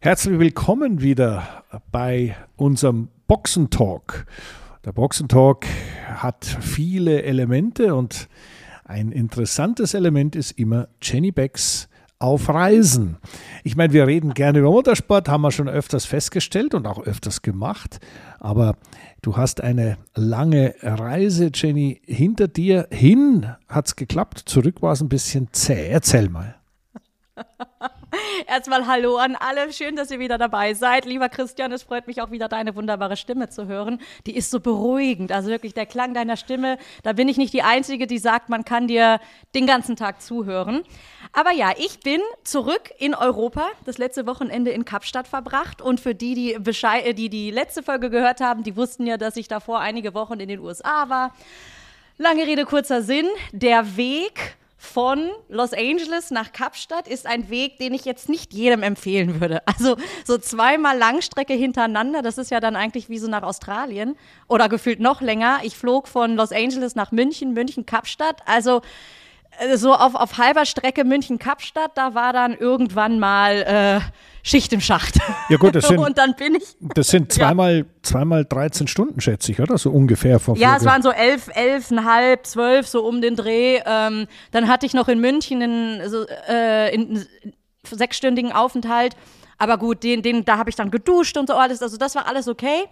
Herzlich willkommen wieder bei unserem Boxentalk. Der Boxentalk hat viele Elemente und ein interessantes Element ist immer Jenny Becks auf Reisen. Ich meine, wir reden gerne über Motorsport, haben wir schon öfters festgestellt und auch öfters gemacht. Aber du hast eine lange Reise, Jenny, hinter dir. Hin hat es geklappt, zurück war es ein bisschen zäh. Erzähl mal. Erstmal Hallo an alle. Schön, dass ihr wieder dabei seid. Lieber Christian, es freut mich auch wieder, deine wunderbare Stimme zu hören. Die ist so beruhigend. Also wirklich der Klang deiner Stimme. Da bin ich nicht die Einzige, die sagt, man kann dir den ganzen Tag zuhören. Aber ja, ich bin zurück in Europa. Das letzte Wochenende in Kapstadt verbracht. Und für die, die, Bescheid, die die letzte Folge gehört haben, die wussten ja, dass ich davor einige Wochen in den USA war. Lange Rede, kurzer Sinn. Der Weg von Los Angeles nach Kapstadt ist ein Weg, den ich jetzt nicht jedem empfehlen würde. Also so zweimal Langstrecke hintereinander, das ist ja dann eigentlich wie so nach Australien oder gefühlt noch länger. Ich flog von Los Angeles nach München, München, Kapstadt. Also so auf, auf halber Strecke München-Kapstadt, da war dann irgendwann mal äh, Schicht im Schacht. Ja gut, das sind, und dann bin ich. Das sind zweimal, ja. zweimal 13 Stunden, schätze ich, oder? So ungefähr vom Ja, Flug. es waren so elf, elfeinhalb, zwölf, so um den Dreh. Ähm, dann hatte ich noch in München einen, so, äh, einen sechsstündigen Aufenthalt. Aber gut, den, den, da habe ich dann geduscht und so alles. Also das war alles okay.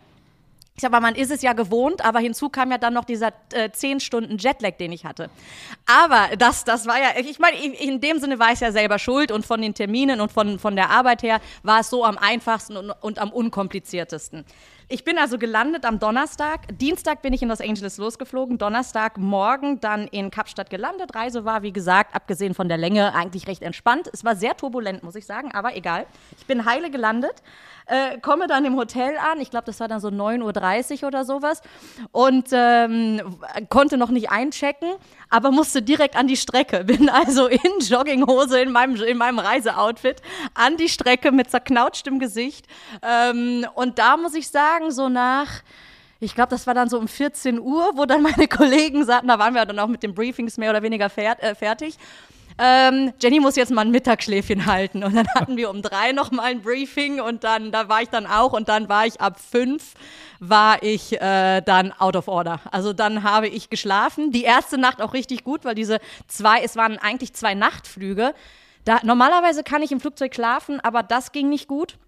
Ich sag mal, man ist es ja gewohnt, aber hinzu kam ja dann noch dieser äh, zehn Stunden Jetlag, den ich hatte. Aber das, das war ja, ich meine, in dem Sinne war ich ja selber schuld und von den Terminen und von, von der Arbeit her war es so am einfachsten und, und am unkompliziertesten. Ich bin also gelandet am Donnerstag. Dienstag bin ich in Los Angeles losgeflogen. Donnerstag morgen dann in Kapstadt gelandet. Reise war, wie gesagt, abgesehen von der Länge, eigentlich recht entspannt. Es war sehr turbulent, muss ich sagen, aber egal. Ich bin heile gelandet. Äh, komme dann im Hotel an, ich glaube, das war dann so 9.30 Uhr oder sowas und ähm, konnte noch nicht einchecken, aber musste direkt an die Strecke. Bin also in Jogginghose in meinem, in meinem Reiseoutfit an die Strecke mit zerknautstem Gesicht. Ähm, und da muss ich sagen, so nach ich glaube, das war dann so um 14 Uhr, wo dann meine Kollegen sagten, da waren wir dann auch mit den Briefings mehr oder weniger fert, äh, fertig ähm, Jenny muss jetzt mal ein Mittagsschläfchen halten. Und dann hatten wir um drei noch mal ein Briefing und dann, da war ich dann auch und dann war ich ab fünf, war ich äh, dann out of order. Also dann habe ich geschlafen. Die erste Nacht auch richtig gut, weil diese zwei, es waren eigentlich zwei Nachtflüge. Da, normalerweise kann ich im Flugzeug schlafen, aber das ging nicht gut.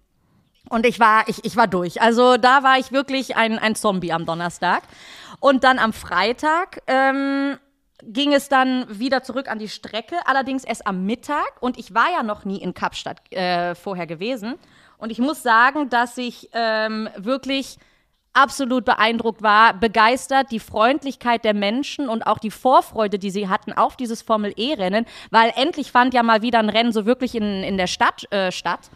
Und ich war, ich, ich war durch. Also da war ich wirklich ein, ein Zombie am Donnerstag. Und dann am Freitag ähm, ging es dann wieder zurück an die Strecke, allerdings erst am Mittag. Und ich war ja noch nie in Kapstadt äh, vorher gewesen. Und ich muss sagen, dass ich ähm, wirklich absolut beeindruckt war, begeistert, die Freundlichkeit der Menschen und auch die Vorfreude, die sie hatten auf dieses Formel-E-Rennen, weil endlich fand ja mal wieder ein Rennen so wirklich in, in der Stadt äh, statt.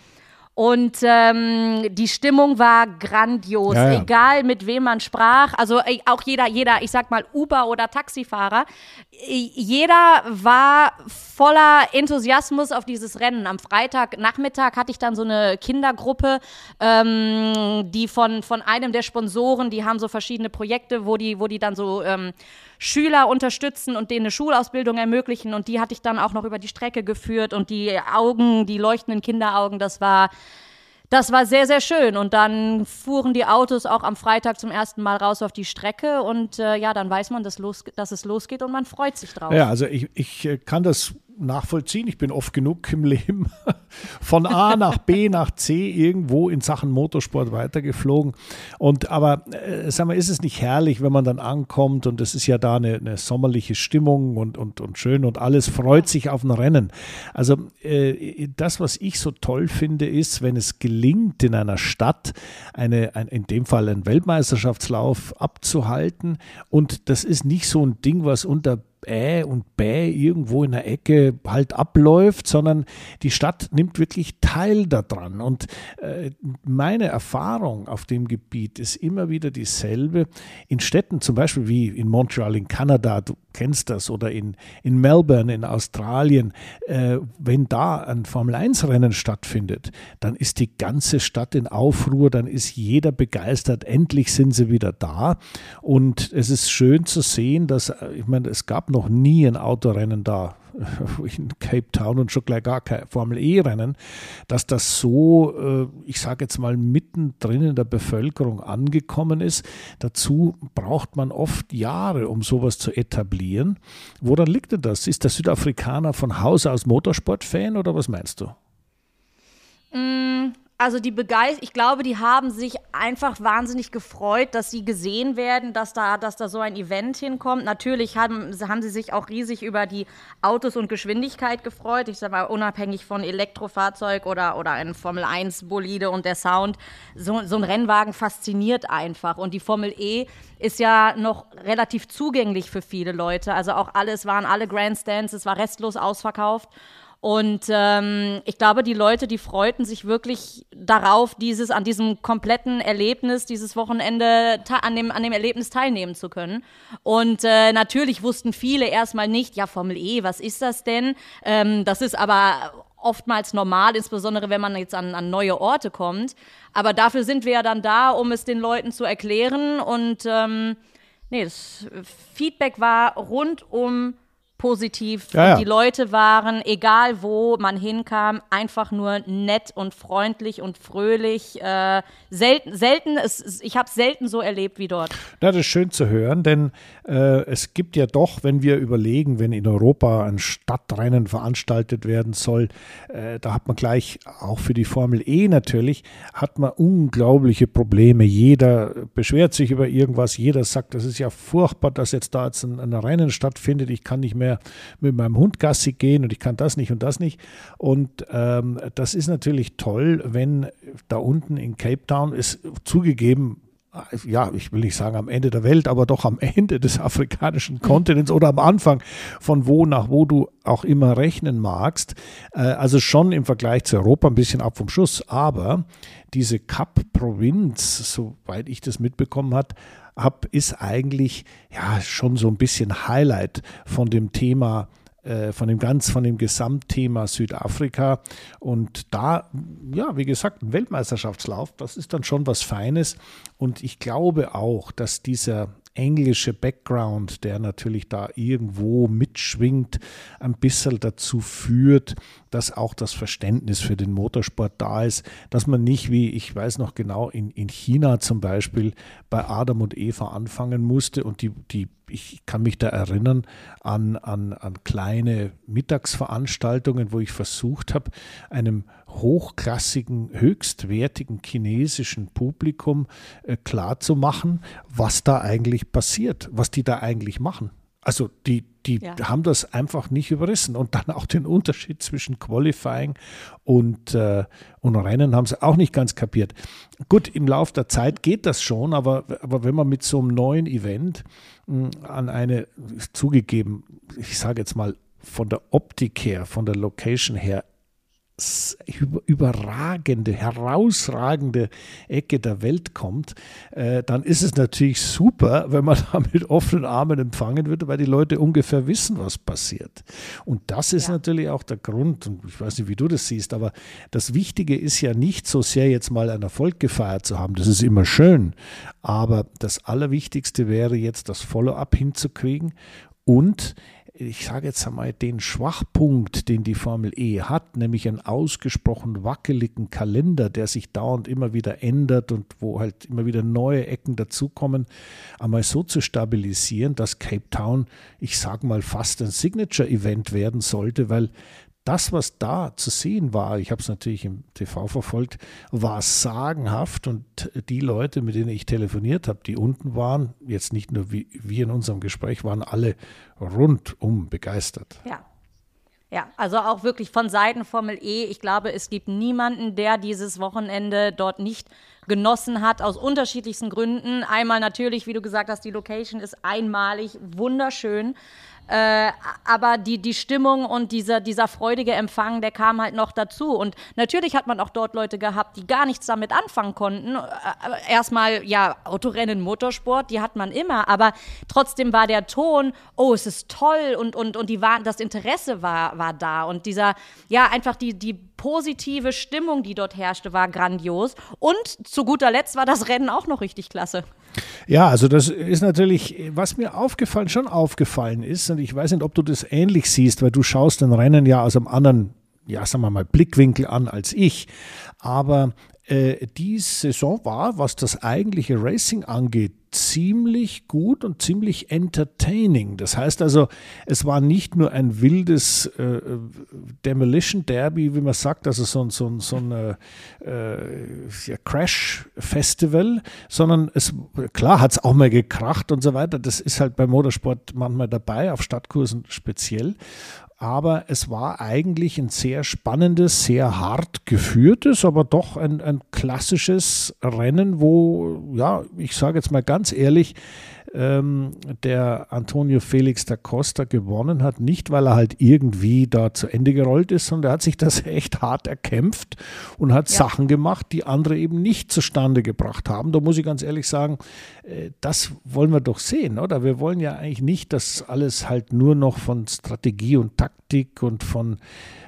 Und ähm, die Stimmung war grandios, ja, ja. egal mit wem man sprach. Also äh, auch jeder, jeder, ich sag mal Uber oder Taxifahrer, jeder war voller Enthusiasmus auf dieses Rennen. Am Freitagnachmittag hatte ich dann so eine Kindergruppe, ähm, die von, von einem der Sponsoren, die haben so verschiedene Projekte, wo die, wo die dann so ähm, Schüler unterstützen und denen eine Schulausbildung ermöglichen. Und die hatte ich dann auch noch über die Strecke geführt und die Augen, die leuchtenden Kinderaugen, das war das war sehr, sehr schön. Und dann fuhren die Autos auch am Freitag zum ersten Mal raus auf die Strecke. Und äh, ja, dann weiß man, dass, los, dass es losgeht und man freut sich drauf. Ja, also ich, ich äh, kann das nachvollziehen. Ich bin oft genug im Leben von A nach B nach C irgendwo in Sachen Motorsport weitergeflogen. Und aber äh, sag mal, ist es nicht herrlich, wenn man dann ankommt und es ist ja da eine, eine sommerliche Stimmung und, und, und schön und alles freut sich auf ein Rennen. Also äh, das, was ich so toll finde, ist, wenn es gelingt, in einer Stadt eine, ein, in dem Fall einen Weltmeisterschaftslauf abzuhalten und das ist nicht so ein Ding, was unter Ä und Bä irgendwo in der Ecke halt abläuft, sondern die Stadt nimmt wirklich teil daran. Und äh, meine Erfahrung auf dem Gebiet ist immer wieder dieselbe. In Städten, zum Beispiel wie in Montreal in Kanada, du kennst das, oder in, in Melbourne in Australien, äh, wenn da ein Formel-1-Rennen stattfindet, dann ist die ganze Stadt in Aufruhr, dann ist jeder begeistert, endlich sind sie wieder da. Und es ist schön zu sehen, dass, äh, ich meine, es gab noch nie ein Autorennen da in Cape Town und schon gleich gar kein Formel-E-Rennen, dass das so, äh, ich sage jetzt mal, mittendrin in der Bevölkerung angekommen ist. Dazu braucht man oft Jahre, um sowas zu etablieren. Woran liegt denn das? Ist der Südafrikaner von Haus aus Motorsportfan oder was meinst du? Mm, also die Begeisterung, ich glaube, die haben sich einfach wahnsinnig gefreut, dass sie gesehen werden, dass da, dass da so ein Event hinkommt. Natürlich haben, haben sie sich auch riesig über die Autos und Geschwindigkeit gefreut. Ich sage mal, unabhängig von Elektrofahrzeug oder, oder ein Formel-1-Bolide und der Sound. So, so ein Rennwagen fasziniert einfach. Und die Formel E ist ja noch relativ zugänglich für viele Leute. Also auch alles waren alle Grandstands, es war restlos ausverkauft. Und ähm, ich glaube, die Leute, die freuten sich wirklich darauf, dieses an diesem kompletten Erlebnis, dieses Wochenende an dem, an dem Erlebnis teilnehmen zu können. Und äh, natürlich wussten viele erstmal nicht, ja, Formel E, was ist das denn? Ähm, das ist aber oftmals normal, insbesondere wenn man jetzt an, an neue Orte kommt. Aber dafür sind wir ja dann da, um es den Leuten zu erklären. Und ähm, nee, das Feedback war rundum positiv. Ja, ja. Die Leute waren, egal wo man hinkam, einfach nur nett und freundlich und fröhlich. Äh, selten, selten es, ich habe es selten so erlebt wie dort. Das ist schön zu hören, denn äh, es gibt ja doch, wenn wir überlegen, wenn in Europa ein Stadtrennen veranstaltet werden soll, äh, da hat man gleich, auch für die Formel E natürlich, hat man unglaubliche Probleme. Jeder beschwert sich über irgendwas, jeder sagt, das ist ja furchtbar, dass jetzt da jetzt ein, ein Rennen stattfindet, ich kann nicht mehr mehr mit meinem Hund Gassi gehen und ich kann das nicht und das nicht. Und ähm, das ist natürlich toll, wenn da unten in Cape Town ist zugegeben, ja, ich will nicht sagen am Ende der Welt, aber doch am Ende des afrikanischen Kontinents oder am Anfang von wo nach wo du auch immer rechnen magst. Äh, also schon im Vergleich zu Europa ein bisschen ab vom Schuss. Aber diese Kap-Provinz, soweit ich das mitbekommen habe, habe, ist eigentlich ja schon so ein bisschen Highlight von dem Thema äh, von dem ganz, von dem Gesamtthema Südafrika. Und da, ja, wie gesagt, ein Weltmeisterschaftslauf, das ist dann schon was Feines. Und ich glaube auch, dass dieser englische Background, der natürlich da irgendwo mitschwingt, ein bisschen dazu führt, dass auch das Verständnis für den Motorsport da ist, dass man nicht wie, ich weiß noch genau, in, in China zum Beispiel bei Adam und Eva anfangen musste und die, die ich kann mich da erinnern an, an, an kleine Mittagsveranstaltungen, wo ich versucht habe, einem hochklassigen, höchstwertigen chinesischen Publikum äh, klarzumachen, was da eigentlich passiert, was die da eigentlich machen. Also die, die ja. haben das einfach nicht überrissen. Und dann auch den Unterschied zwischen Qualifying und, äh, und Rennen haben sie auch nicht ganz kapiert. Gut, im Laufe der Zeit geht das schon, aber, aber wenn man mit so einem neuen Event mh, hm, an eine, zugegeben, ich sage jetzt mal, von der Optik her, von der Location her überragende, herausragende Ecke der Welt kommt, äh, dann ist es natürlich super, wenn man da mit offenen Armen empfangen wird, weil die Leute ungefähr wissen, was passiert. Und das ist ja. natürlich auch der Grund, und ich weiß nicht, wie du das siehst, aber das Wichtige ist ja nicht so sehr jetzt mal einen Erfolg gefeiert zu haben, das ist immer schön, aber das Allerwichtigste wäre jetzt das Follow-up hinzukriegen und ich sage jetzt einmal, den Schwachpunkt, den die Formel E hat, nämlich einen ausgesprochen wackeligen Kalender, der sich dauernd immer wieder ändert und wo halt immer wieder neue Ecken dazukommen, einmal so zu stabilisieren, dass Cape Town, ich sage mal, fast ein Signature-Event werden sollte, weil das, was da zu sehen war, ich habe es natürlich im TV verfolgt, war sagenhaft und die Leute, mit denen ich telefoniert habe, die unten waren, jetzt nicht nur wie wir in unserem Gespräch, waren alle rundum begeistert. Ja. Ja, also auch wirklich von Seiten Formel E. Ich glaube, es gibt niemanden, der dieses Wochenende dort nicht genossen hat, aus unterschiedlichsten Gründen. Einmal natürlich, wie du gesagt hast, die Location ist einmalig, wunderschön. Äh, aber die, die Stimmung und dieser, dieser freudige Empfang, der kam halt noch dazu. Und natürlich hat man auch dort Leute gehabt, die gar nichts damit anfangen konnten. Äh, erstmal, ja, Autorennen, Motorsport, die hat man immer, aber trotzdem war der Ton, oh, es ist toll und, und, und die war, das Interesse war, war da. Und dieser, ja, einfach die, die positive Stimmung, die dort herrschte, war grandios. Und zu guter Letzt war das Rennen auch noch richtig klasse. Ja, also das ist natürlich, was mir aufgefallen, schon aufgefallen ist, und ich weiß nicht, ob du das ähnlich siehst, weil du schaust den Rennen ja aus einem anderen, ja, sagen wir mal, Blickwinkel an als ich. Aber äh, die Saison war, was das eigentliche Racing angeht, ziemlich gut und ziemlich entertaining. Das heißt also, es war nicht nur ein wildes äh, Demolition Derby, wie man sagt, also so, so, so ein äh, ja, Crash-Festival, sondern es, klar hat es auch mal gekracht und so weiter. Das ist halt beim Motorsport manchmal dabei, auf Stadtkursen speziell aber es war eigentlich ein sehr spannendes, sehr hart geführtes, aber doch ein, ein klassisches Rennen, wo, ja, ich sage jetzt mal ganz ehrlich, ähm, der Antonio Felix da Costa gewonnen hat. Nicht, weil er halt irgendwie da zu Ende gerollt ist, sondern er hat sich das echt hart erkämpft und hat ja. Sachen gemacht, die andere eben nicht zustande gebracht haben. Da muss ich ganz ehrlich sagen, äh, das wollen wir doch sehen, oder? Wir wollen ja eigentlich nicht, dass alles halt nur noch von Strategie und Taktik und von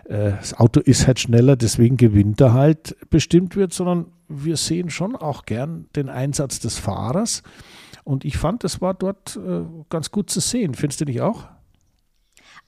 äh, das Auto ist halt schneller, deswegen gewinnt er halt bestimmt wird, sondern wir sehen schon auch gern den Einsatz des Fahrers. Und ich fand, es war dort äh, ganz gut zu sehen. Findest du nicht auch?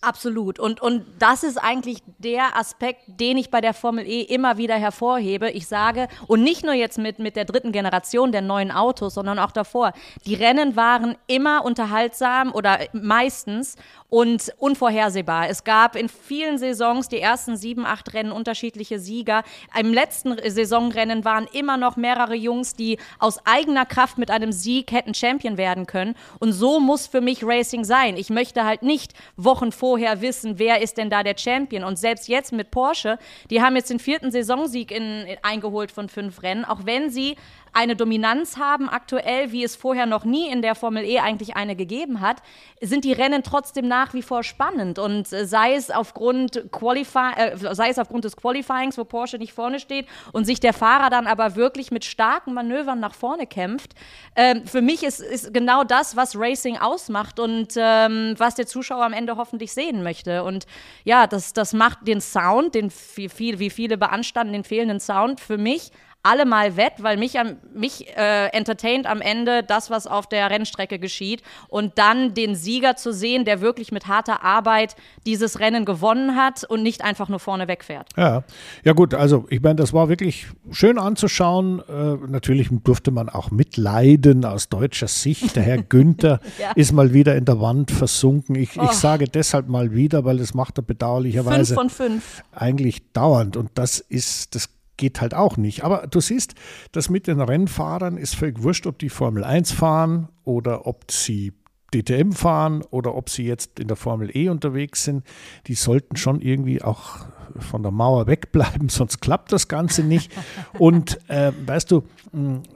Absolut. Und, und das ist eigentlich der Aspekt, den ich bei der Formel E immer wieder hervorhebe. Ich sage, und nicht nur jetzt mit, mit der dritten Generation der neuen Autos, sondern auch davor, die Rennen waren immer unterhaltsam oder meistens und unvorhersehbar. Es gab in vielen Saisons die ersten sieben, acht Rennen unterschiedliche Sieger. Im letzten Saisonrennen waren immer noch mehrere Jungs, die aus eigener Kraft mit einem Sieg hätten Champion werden können. Und so muss für mich Racing sein. Ich möchte halt nicht Wochen vorher wissen, wer ist denn da der Champion. Und selbst jetzt mit Porsche, die haben jetzt den vierten Saisonsieg in, in, eingeholt von fünf Rennen, auch wenn sie eine Dominanz haben aktuell, wie es vorher noch nie in der Formel E eigentlich eine gegeben hat, sind die Rennen trotzdem nach wie vor spannend. Und äh, sei es aufgrund, Qualify äh, sei es aufgrund des Qualifyings, wo Porsche nicht vorne steht und sich der Fahrer dann aber wirklich mit starken Manövern nach vorne kämpft. Ähm, für mich ist, ist genau das, was Racing ausmacht und ähm, was der Zuschauer am Ende hoffentlich sehen möchte. Und ja, das, das macht den Sound, den viel, wie viele beanstanden, den fehlenden Sound für mich alle mal wett, weil mich, mich äh, entertaint am Ende das, was auf der Rennstrecke geschieht. Und dann den Sieger zu sehen, der wirklich mit harter Arbeit dieses Rennen gewonnen hat und nicht einfach nur vorne wegfährt. Ja, ja gut, also ich meine, das war wirklich schön anzuschauen. Äh, natürlich durfte man auch mitleiden aus deutscher Sicht. Der Herr Günther ja. ist mal wieder in der Wand versunken. Ich, oh. ich sage deshalb mal wieder, weil das macht er bedauerlicherweise fünf von fünf. eigentlich dauernd. Und das ist, das geht halt auch nicht. Aber du siehst, das mit den Rennfahrern ist völlig wurscht, ob die Formel 1 fahren oder ob sie DTM fahren oder ob sie jetzt in der Formel E unterwegs sind. Die sollten schon irgendwie auch von der Mauer wegbleiben, sonst klappt das Ganze nicht. Und äh, weißt du,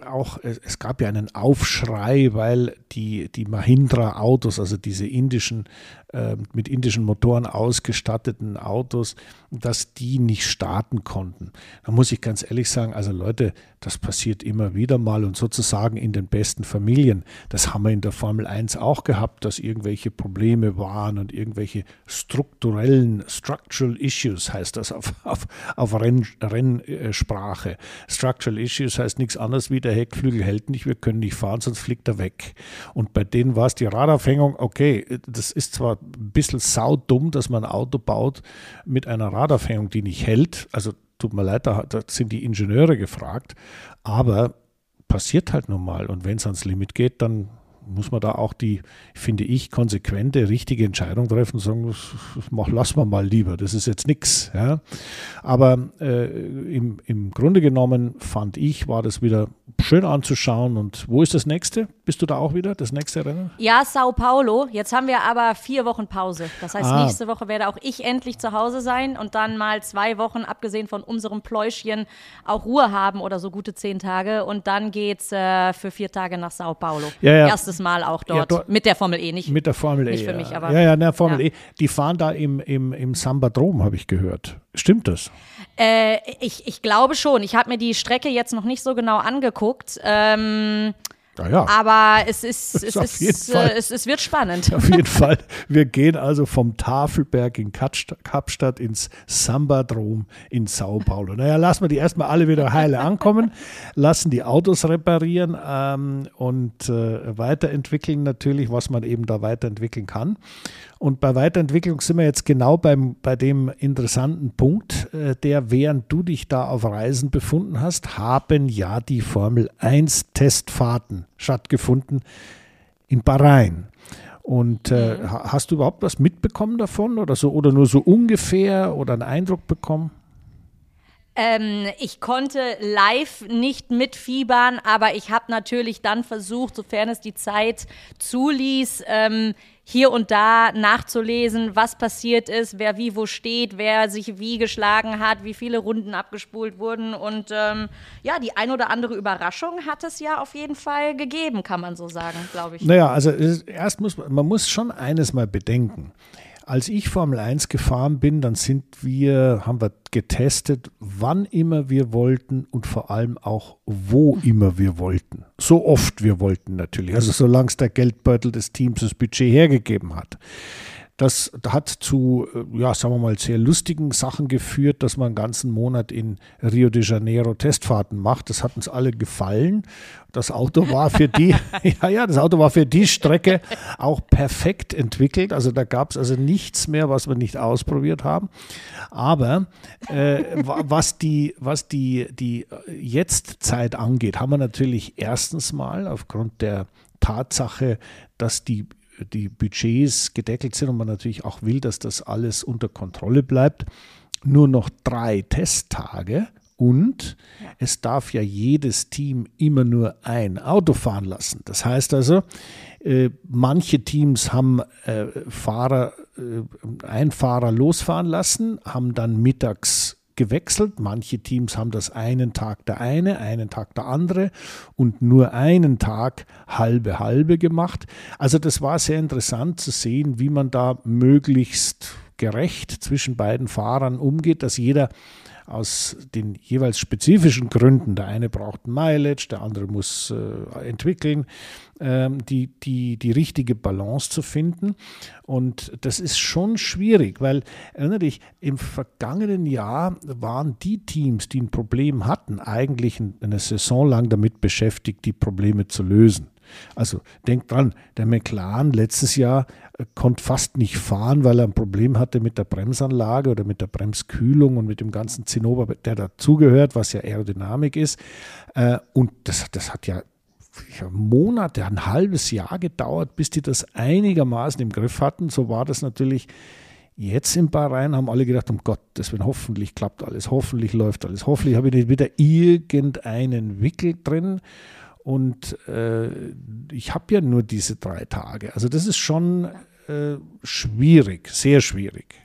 auch es gab ja einen Aufschrei, weil die, die Mahindra-Autos, also diese indischen äh, mit indischen Motoren ausgestatteten Autos, dass die nicht starten konnten. Da muss ich ganz ehrlich sagen, also Leute, das passiert immer wieder mal und sozusagen in den besten Familien. Das haben wir in der Formel 1 auch gehabt, dass irgendwelche Probleme waren und irgendwelche strukturellen, structural issues heißt das auf, auf, auf Renn, Rennsprache. Structural issues heißt nichts anderes wie der Heckflügel hält nicht, wir können nicht fahren, sonst fliegt er weg. Und bei denen war es die Radaufhängung, okay, das ist zwar ein bisschen saudumm, dass man ein Auto baut mit einer Radaufhängung, die nicht hält. Also tut mir leid, da, da sind die Ingenieure gefragt. Aber passiert halt nun mal. Und wenn es ans Limit geht, dann muss man da auch die, finde ich, konsequente, richtige Entscheidung treffen und sagen, das lassen wir mal lieber, das ist jetzt nichts. Ja. Aber äh, im, im Grunde genommen fand ich, war das wieder schön anzuschauen. Und wo ist das nächste? Bist du da auch wieder, das nächste Rennen? Ja, Sao Paulo. Jetzt haben wir aber vier Wochen Pause. Das heißt, ah. nächste Woche werde auch ich endlich zu Hause sein und dann mal zwei Wochen, abgesehen von unserem Pläuschchen, auch Ruhe haben oder so gute zehn Tage. Und dann geht es äh, für vier Tage nach Sao Paulo. Ja, ja. Erstes Mal auch dort. Ja, dort. Mit der Formel E, nicht, mit der Formel nicht E, für mich, aber. Ja, ja, der Formel E. Die fahren da im, im, im Sambadrom, habe ich gehört. Stimmt das? Äh, ich, ich glaube schon. Ich habe mir die Strecke jetzt noch nicht so genau angeguckt. Ähm, Ja, ja. Aber es ist, es, ist, Fall. äh, es, es wird spannend. Auf jeden Fall. Wir gehen also vom Tafelberg in Kapst- Kapstadt ins Sambadrom in Sao Paulo. Naja, lassen wir die erstmal alle wieder heile ankommen, lassen die Autos reparieren ähm, und äh, weiterentwickeln natürlich, was man eben da weiterentwickeln kann. Und bei Weiterentwicklung sind wir jetzt genau beim, bei dem interessanten Punkt, äh, der während du dich da auf Reisen befunden hast, haben ja die Formel 1 Testfahrten stattgefunden in Bahrain. Und äh, ha- hast du überhaupt was mitbekommen davon oder so oder nur so ungefähr oder einen Eindruck bekommen? Ähm, ich konnte live nicht mitfiebern, aber ich habe natürlich dann versucht, sofern es die Zeit zuließ, ähm, hier und da nachzulesen, was passiert ist, wer wie wo steht, wer sich wie geschlagen hat, wie viele Runden abgespult wurden. Und ähm, ja, die ein oder andere Überraschung hat es ja auf jeden Fall gegeben, kann man so sagen, glaube ich. Naja, also erst muss man, man muss schon eines mal bedenken. Als ich Formel 1 gefahren bin, dann sind wir, haben wir getestet, wann immer wir wollten und vor allem auch, wo immer wir wollten. So oft wir wollten natürlich. Also solange es der Geldbeutel des Teams das Budget hergegeben hat. Das hat zu, äh, ja, sagen wir mal, sehr lustigen Sachen geführt, dass man einen ganzen Monat in Rio de Janeiro Testfahrten macht. Das hat uns alle gefallen. Das Auto war für die, ja, ja, das Auto war für die Strecke auch perfekt entwickelt. Also da gab es also nichts mehr, was wir nicht ausprobiert haben. Aber äh, wa- was die, was die, die Jetztzeit angeht, haben wir natürlich erstens mal aufgrund der Tatsache, dass die die Budgets gedeckelt sind und man natürlich auch will, dass das alles unter Kontrolle bleibt, nur noch drei Testtage und es darf ja jedes Team immer nur ein Auto fahren lassen. Das heißt also, äh, manche Teams haben äh, Fahrer, äh, einen Fahrer losfahren lassen, haben dann mittags gewechselt. Manche Teams haben das einen Tag der eine, einen Tag der andere und nur einen Tag halbe halbe gemacht. Also das war sehr interessant zu sehen, wie man da möglichst gerecht zwischen beiden Fahrern umgeht, dass jeder aus den jeweils spezifischen Gründen, der eine braucht Mileage, der andere muss äh, entwickeln, ähm, die, die, die richtige Balance zu finden. Und das ist schon schwierig, weil erinnere dich, im vergangenen Jahr waren die Teams, die ein Problem hatten, eigentlich eine Saison lang damit beschäftigt, die Probleme zu lösen. Also denk dran, der McLaren letztes Jahr konnte fast nicht fahren, weil er ein Problem hatte mit der Bremsanlage oder mit der Bremskühlung und mit dem ganzen Zinnober, der dazugehört, was ja Aerodynamik ist. Äh, und das, das hat ja Monate, ein halbes Jahr gedauert, bis die das einigermaßen im Griff hatten. So war das natürlich jetzt in Bahrain, haben alle gedacht, um Gottes Willen, hoffentlich klappt alles, hoffentlich läuft alles, hoffentlich habe ich nicht wieder irgendeinen Wickel drin. Und äh, ich habe ja nur diese drei Tage. Also das ist schon äh, schwierig, sehr schwierig.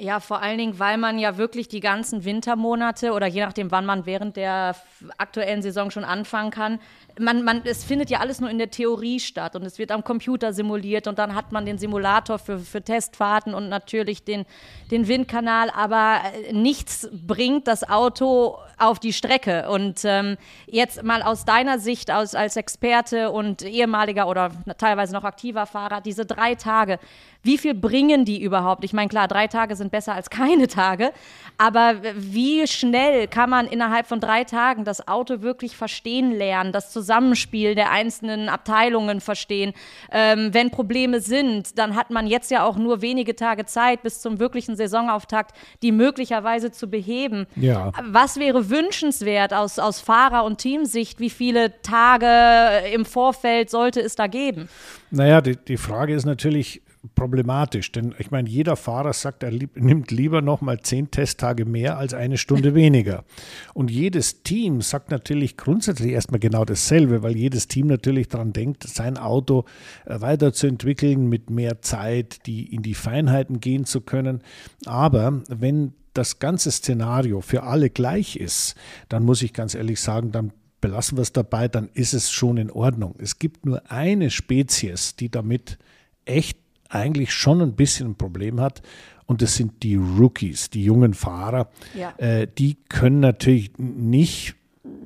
Ja, vor allen Dingen, weil man ja wirklich die ganzen Wintermonate oder je nachdem, wann man während der aktuellen Saison schon anfangen kann, man, man, es findet ja alles nur in der Theorie statt und es wird am Computer simuliert und dann hat man den Simulator für, für Testfahrten und natürlich den, den Windkanal, aber äh, nichts bringt das Auto auf die Strecke. Und ähm, jetzt mal aus deiner Sicht als, als Experte und ehemaliger oder teilweise noch aktiver Fahrer, diese drei Tage, wie viel bringen die überhaupt? Ich meine, klar, drei Tage sind besser als keine Tage, aber wie schnell kann man innerhalb von drei Tagen das Auto wirklich verstehen lernen, das Zusammenspiel der einzelnen Abteilungen verstehen? Ähm, wenn Probleme sind, dann hat man jetzt ja auch nur wenige Tage Zeit bis zum wirklichen Saisonauftakt, die möglicherweise zu beheben. Ja. Was wäre wünschenswert aus, aus Fahrer- und Teamsicht? Wie viele Tage im Vorfeld sollte es da geben? Naja, die, die Frage ist natürlich problematisch, denn ich meine, jeder Fahrer sagt, er lieb, nimmt lieber nochmal zehn Testtage mehr als eine Stunde weniger. Und jedes Team sagt natürlich grundsätzlich erstmal genau dasselbe, weil jedes Team natürlich daran denkt, sein Auto äh, weiterzuentwickeln mit mehr Zeit, die in die Feinheiten gehen zu können. Aber wenn das ganze Szenario für alle gleich ist, dann muss ich ganz ehrlich sagen, dann belassen wir es dabei, dann ist es schon in Ordnung. Es gibt nur eine Spezies, die damit echt eigentlich schon ein bisschen ein Problem hat. Und das sind die Rookies, die jungen Fahrer. Ja. Äh, die können natürlich nicht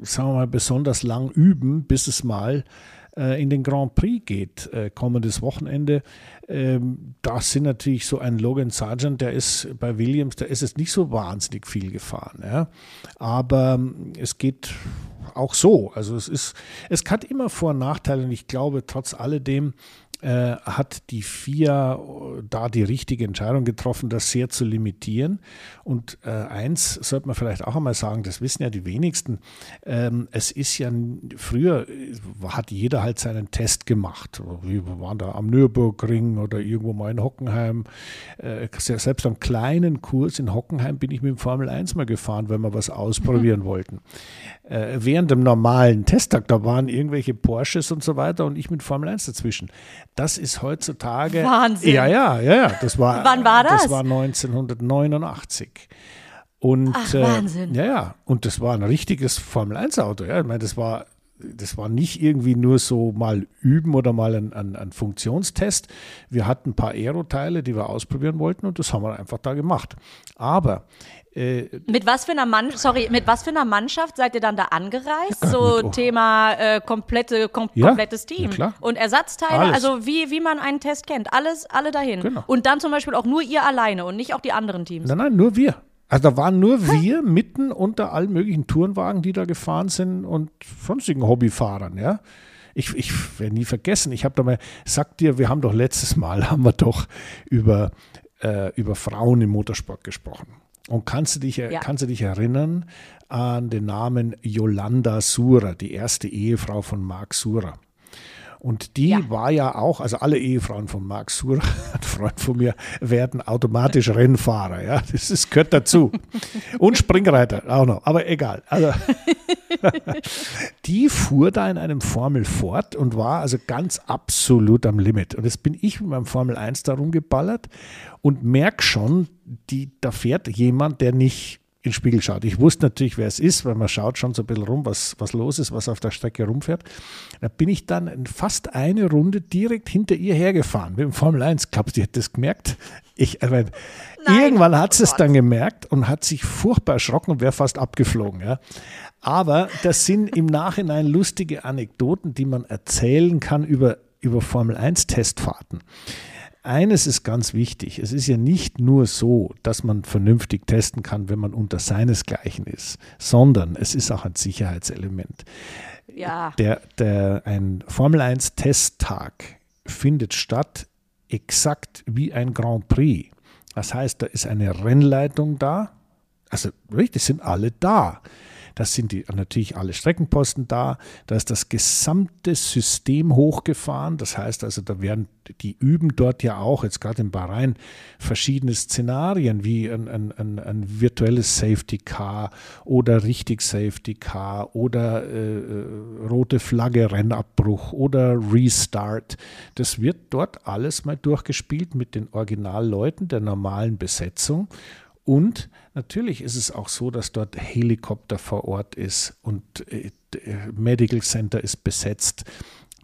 sagen wir mal, besonders lang üben, bis es mal äh, in den Grand Prix geht, äh, kommendes Wochenende. Ähm, da sind natürlich so ein Logan Sargent, der ist bei Williams, der ist jetzt nicht so wahnsinnig viel gefahren. Ja? Aber ähm, es geht auch so. Also es ist, es hat immer Vor- und Nachteile und ich glaube, trotz alledem äh, hat die FIA da die richtige Entscheidung getroffen, das sehr zu limitieren. Und äh, eins sollte man vielleicht auch einmal sagen, das wissen ja die wenigsten. Ähm, es ist ja früher hat jeder halt seinen Test gemacht. Wir waren da am Nürburgring oder irgendwo mal in Hockenheim. Äh, selbst am kleinen Kurs in Hockenheim bin ich mit dem Formel 1 mal gefahren, wenn wir was ausprobieren mhm. wollten. Äh, während dem normalen Testtag, da waren irgendwelche Porsches und so weiter und ich mit Formel 1 dazwischen. Das ist heutzutage. Wahnsinn. Ja, ja, ja, ja. Das war, Wann war das? Das war 1989. Und, Ach, Wahnsinn. Äh, ja, ja. Und das war ein richtiges Formel-1-Auto. Ja. Ich meine, das war, das war nicht irgendwie nur so mal üben oder mal ein, ein, ein Funktionstest. Wir hatten ein paar Aeroteile, die wir ausprobieren wollten und das haben wir einfach da gemacht. Aber äh, mit was für einer Mann sorry, mit was für einer Mannschaft seid ihr dann da angereist? So mit, oh. Thema äh, komplette, kom ja, komplettes Team. Und Ersatzteile, alles. also wie, wie man einen Test kennt. Alles, alle dahin. Genau. Und dann zum Beispiel auch nur ihr alleine und nicht auch die anderen Teams. Nein, nein, nur wir. Also da waren nur wir mitten unter allen möglichen Tourenwagen, die da gefahren sind und sonstigen Hobbyfahrern, ja. Ich, ich werde nie vergessen, ich habe da mal, sag dir, wir haben doch letztes Mal, haben wir doch über, äh, über Frauen im Motorsport gesprochen. Und kannst du dich, ja. kannst du dich erinnern an den Namen Yolanda Sura, die erste Ehefrau von Mark Sura? Und die ja. war ja auch, also alle Ehefrauen von Mark Sura, ein Freund von mir, werden automatisch Rennfahrer. Ja, das ist, gehört dazu. Und Springreiter auch noch, aber egal. Also, die fuhr da in einem Formel fort und war also ganz absolut am Limit. Und jetzt bin ich mit meinem Formel 1 da rumgeballert und merke schon, die, da fährt jemand, der nicht in den Spiegel schaut. Ich wusste natürlich, wer es ist, weil man schaut schon so ein bisschen rum, was, was los ist, was auf der Strecke rumfährt. Da bin ich dann fast eine Runde direkt hinter ihr hergefahren mit dem Formel 1. Glaubst du, die hat das gemerkt? Ich, äh, Nein, irgendwann hat sie es dann gemerkt und hat sich furchtbar erschrocken und wäre fast abgeflogen. Ja. Aber das sind im Nachhinein lustige Anekdoten, die man erzählen kann über, über Formel 1 Testfahrten eines ist ganz wichtig. Es ist ja nicht nur so, dass man vernünftig testen kann, wenn man unter seinesgleichen ist, sondern es ist auch ein Sicherheitselement. Ja. Der, der, ein Formel 1 Testtag findet statt exakt wie ein Grand Prix. Das heißt, da ist eine Rennleitung da. Also richtig, sind alle da. Da sind die, natürlich alle Streckenposten da. Da ist das gesamte System hochgefahren. Das heißt also, da werden die üben dort ja auch, jetzt gerade in Bahrain, verschiedene Szenarien wie ein, ein, ein, ein virtuelles Safety Car oder richtig Safety Car oder äh, rote Flagge Rennabbruch oder Restart. Das wird dort alles mal durchgespielt mit den Originalleuten der normalen Besetzung. Und natürlich ist es auch so, dass dort Helikopter vor Ort ist und äh, Medical Center ist besetzt.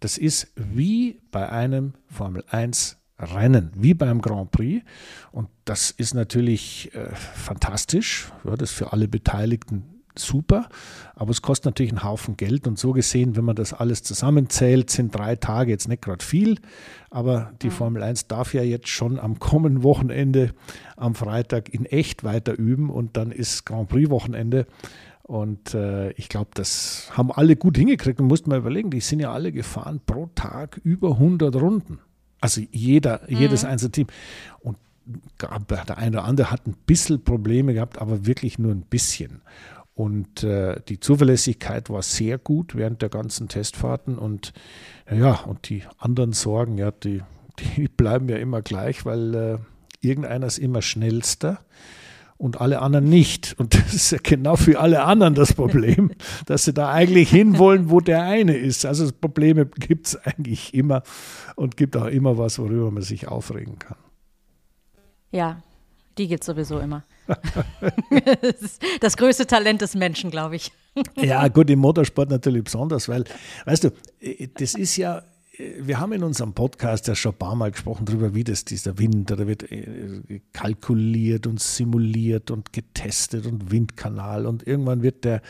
Das ist wie bei einem Formel 1 Rennen, wie beim Grand Prix. Und das ist natürlich äh, fantastisch. Ja, das ist für alle Beteiligten super, aber es kostet natürlich einen Haufen Geld und so gesehen, wenn man das alles zusammenzählt, sind drei Tage jetzt nicht gerade viel, aber die mhm. Formel 1 darf ja jetzt schon am kommenden Wochenende am Freitag in echt weiter üben und dann ist Grand Prix Wochenende und äh, ich glaube, das haben alle gut hingekriegt und mussten mal überlegen, die sind ja alle gefahren pro Tag über 100 Runden. Also jeder, mhm. jedes einzelne Team. Und der eine oder andere hat ein bisschen Probleme gehabt, aber wirklich nur ein bisschen. Und äh, die Zuverlässigkeit war sehr gut während der ganzen Testfahrten. Und ja, und die anderen Sorgen, ja, die, die bleiben ja immer gleich, weil äh, irgendeiner ist immer schnellster und alle anderen nicht. Und das ist ja genau für alle anderen das Problem, dass sie da eigentlich hinwollen, wo der eine ist. Also Probleme gibt es eigentlich immer und gibt auch immer was, worüber man sich aufregen kann. Ja, die gibt es sowieso immer. das größte Talent des Menschen, glaube ich. ja, gut, im Motorsport natürlich besonders, weil, weißt du, das ist ja, wir haben in unserem Podcast ja schon ein paar Mal gesprochen darüber, wie das dieser Wind, da wird äh, kalkuliert und simuliert und getestet und Windkanal und irgendwann wird der,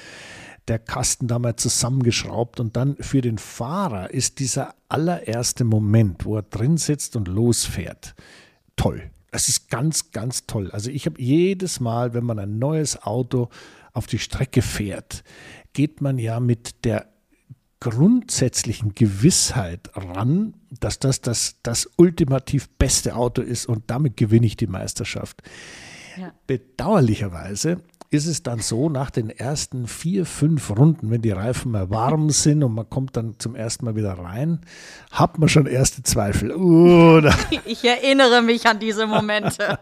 der Kasten da mal zusammengeschraubt und dann für den Fahrer ist dieser allererste Moment, wo er drin sitzt und losfährt, toll. Das ist ganz, ganz toll. Also ich habe jedes Mal, wenn man ein neues Auto auf die Strecke fährt, geht man ja mit der grundsätzlichen Gewissheit ran, dass das, das das ultimativ beste Auto ist und damit gewinne ich die Meisterschaft. Ja. Bedauerlicherweise ist es dann so, nach den ersten vier, fünf Runden, wenn die Reifen mal warm sind und man kommt dann zum ersten Mal wieder rein, hat man schon erste Zweifel. Uh, ich erinnere mich an diese Momente.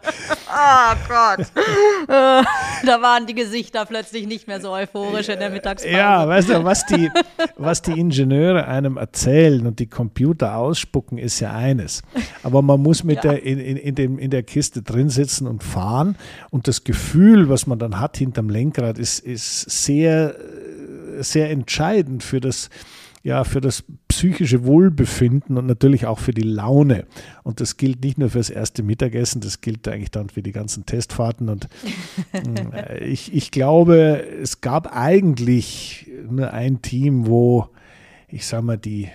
oh Gott. Äh, da waren die Gesichter plötzlich nicht mehr so euphorisch in der Mittagspause. Ja, weißt du, was die, was die Ingenieure einem erzählen und die Computer ausspucken, ist ja eines. Aber man muss mit ja. der, in, in, in, dem, in der Kiste drin sitzen und fahren und das Gefühl, was man dann hat, hinterm Lenkrad ist, ist sehr, sehr entscheidend für das, ja, für das psychische Wohlbefinden und natürlich auch für die Laune. Und das gilt nicht nur für das erste Mittagessen, das gilt eigentlich dann für die ganzen Testfahrten. Und äh, ich, ich glaube, es gab eigentlich nur ein Team, wo, ich sage mal, die,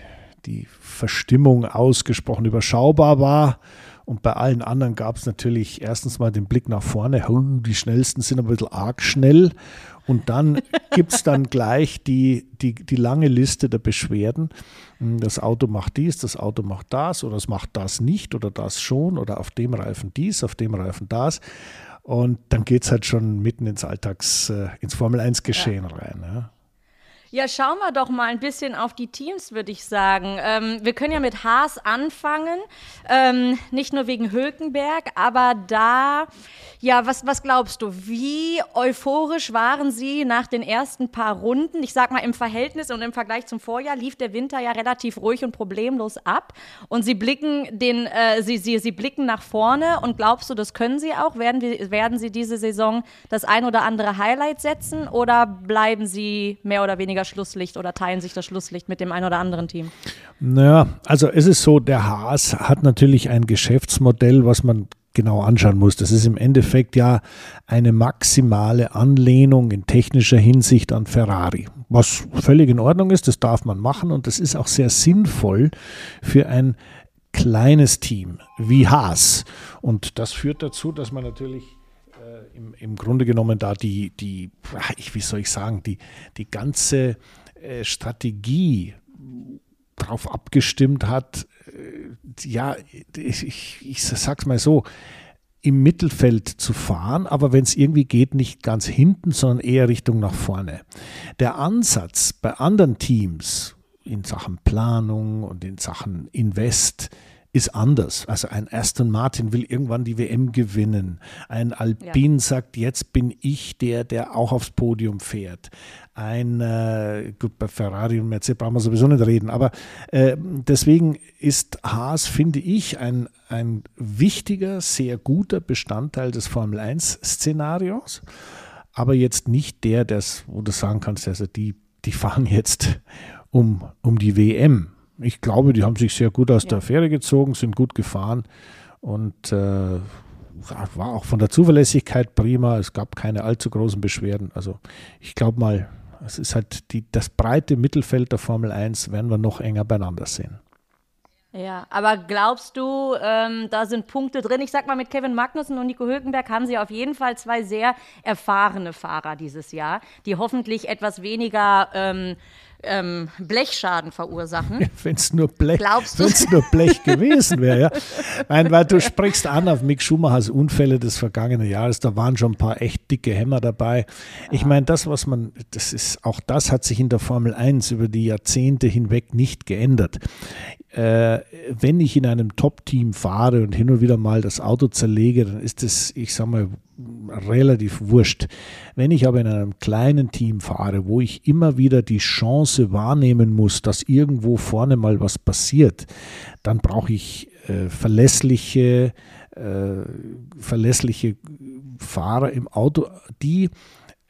die Verstimmung ausgesprochen überschaubar war. Und bei allen anderen gab es natürlich erstens mal den Blick nach vorne, die schnellsten sind ein bisschen arg schnell. Und dann gibt es dann gleich die, die, die lange Liste der Beschwerden. Hm, das Auto macht dies, das Auto macht das oder es macht das nicht oder das schon oder auf dem Reifen dies, auf dem Reifen das. Und dann geht es halt schon mitten ins Alltags, äh, ins Formel-1-Geschehen ja. rein. Ja. Ja, schauen wir doch mal ein bisschen auf die Teams, würde ich sagen. Ähm, wir können ja mit Haas anfangen, ähm, nicht nur wegen Hülkenberg, aber da, ja, was, was glaubst du, wie euphorisch waren sie nach den ersten paar Runden? Ich sag mal, im Verhältnis und im Vergleich zum Vorjahr lief der Winter ja relativ ruhig und problemlos ab und sie blicken den, äh, sie, sie, sie blicken nach vorne und glaubst du, das können sie auch? Werden, werden sie diese Saison das ein oder andere Highlight setzen oder bleiben sie mehr oder weniger Schlusslicht oder teilen sich das Schlusslicht mit dem einen oder anderen Team? Naja, also es ist so, der Haas hat natürlich ein Geschäftsmodell, was man genau anschauen muss. Das ist im Endeffekt ja eine maximale Anlehnung in technischer Hinsicht an Ferrari, was völlig in Ordnung ist, das darf man machen und das ist auch sehr sinnvoll für ein kleines Team wie Haas. Und das führt dazu, dass man natürlich äh, im, im Grunde genommen da die, die, wie soll ich sagen, die, die ganze äh, Strategie darauf abgestimmt hat, ja, ich, ich, ich sag's mal so, im Mittelfeld zu fahren, aber wenn es irgendwie geht, nicht ganz hinten, sondern eher Richtung nach vorne. Der Ansatz bei anderen Teams in Sachen Planung und in Sachen Invest ist anders. Also ein Aston Martin will irgendwann die WM gewinnen. Ein Alpine ja. sagt, jetzt bin ich der, der auch aufs Podium fährt. Ein, äh, gut, bei Ferrari und Mercedes brauchen wir sowieso nicht reden, aber äh, deswegen ist Haas, finde ich, ein, ein wichtiger, sehr guter Bestandteil des Formel 1-Szenarios, aber jetzt nicht der, des, wo du sagen kannst, also die, die fahren jetzt um, um die WM ich glaube, die haben sich sehr gut aus ja. der Affäre gezogen, sind gut gefahren und äh, war auch von der Zuverlässigkeit prima. Es gab keine allzu großen Beschwerden. Also ich glaube mal, es ist halt die, das breite Mittelfeld der Formel 1 werden wir noch enger beieinander sehen. Ja, aber glaubst du, ähm, da sind Punkte drin? Ich sag mal, mit Kevin Magnussen und Nico Hülkenberg haben sie auf jeden Fall zwei sehr erfahrene Fahrer dieses Jahr, die hoffentlich etwas weniger ähm, ähm, Blechschaden verursachen. Wenn es nur, Blech, nur Blech gewesen wäre, ja. Nein, weil du sprichst an auf Mick Schumachers Unfälle des vergangenen Jahres, da waren schon ein paar echt dicke Hämmer dabei. Ich meine, das, was man, das ist, auch das hat sich in der Formel 1 über die Jahrzehnte hinweg nicht geändert. Äh, wenn ich in einem Top-Team fahre und hin und wieder mal das Auto zerlege, dann ist das, ich sag mal, relativ wurscht. Wenn ich aber in einem kleinen Team fahre, wo ich immer wieder die Chance wahrnehmen muss, dass irgendwo vorne mal was passiert, dann brauche ich äh, verlässliche, äh, verlässliche Fahrer im Auto, die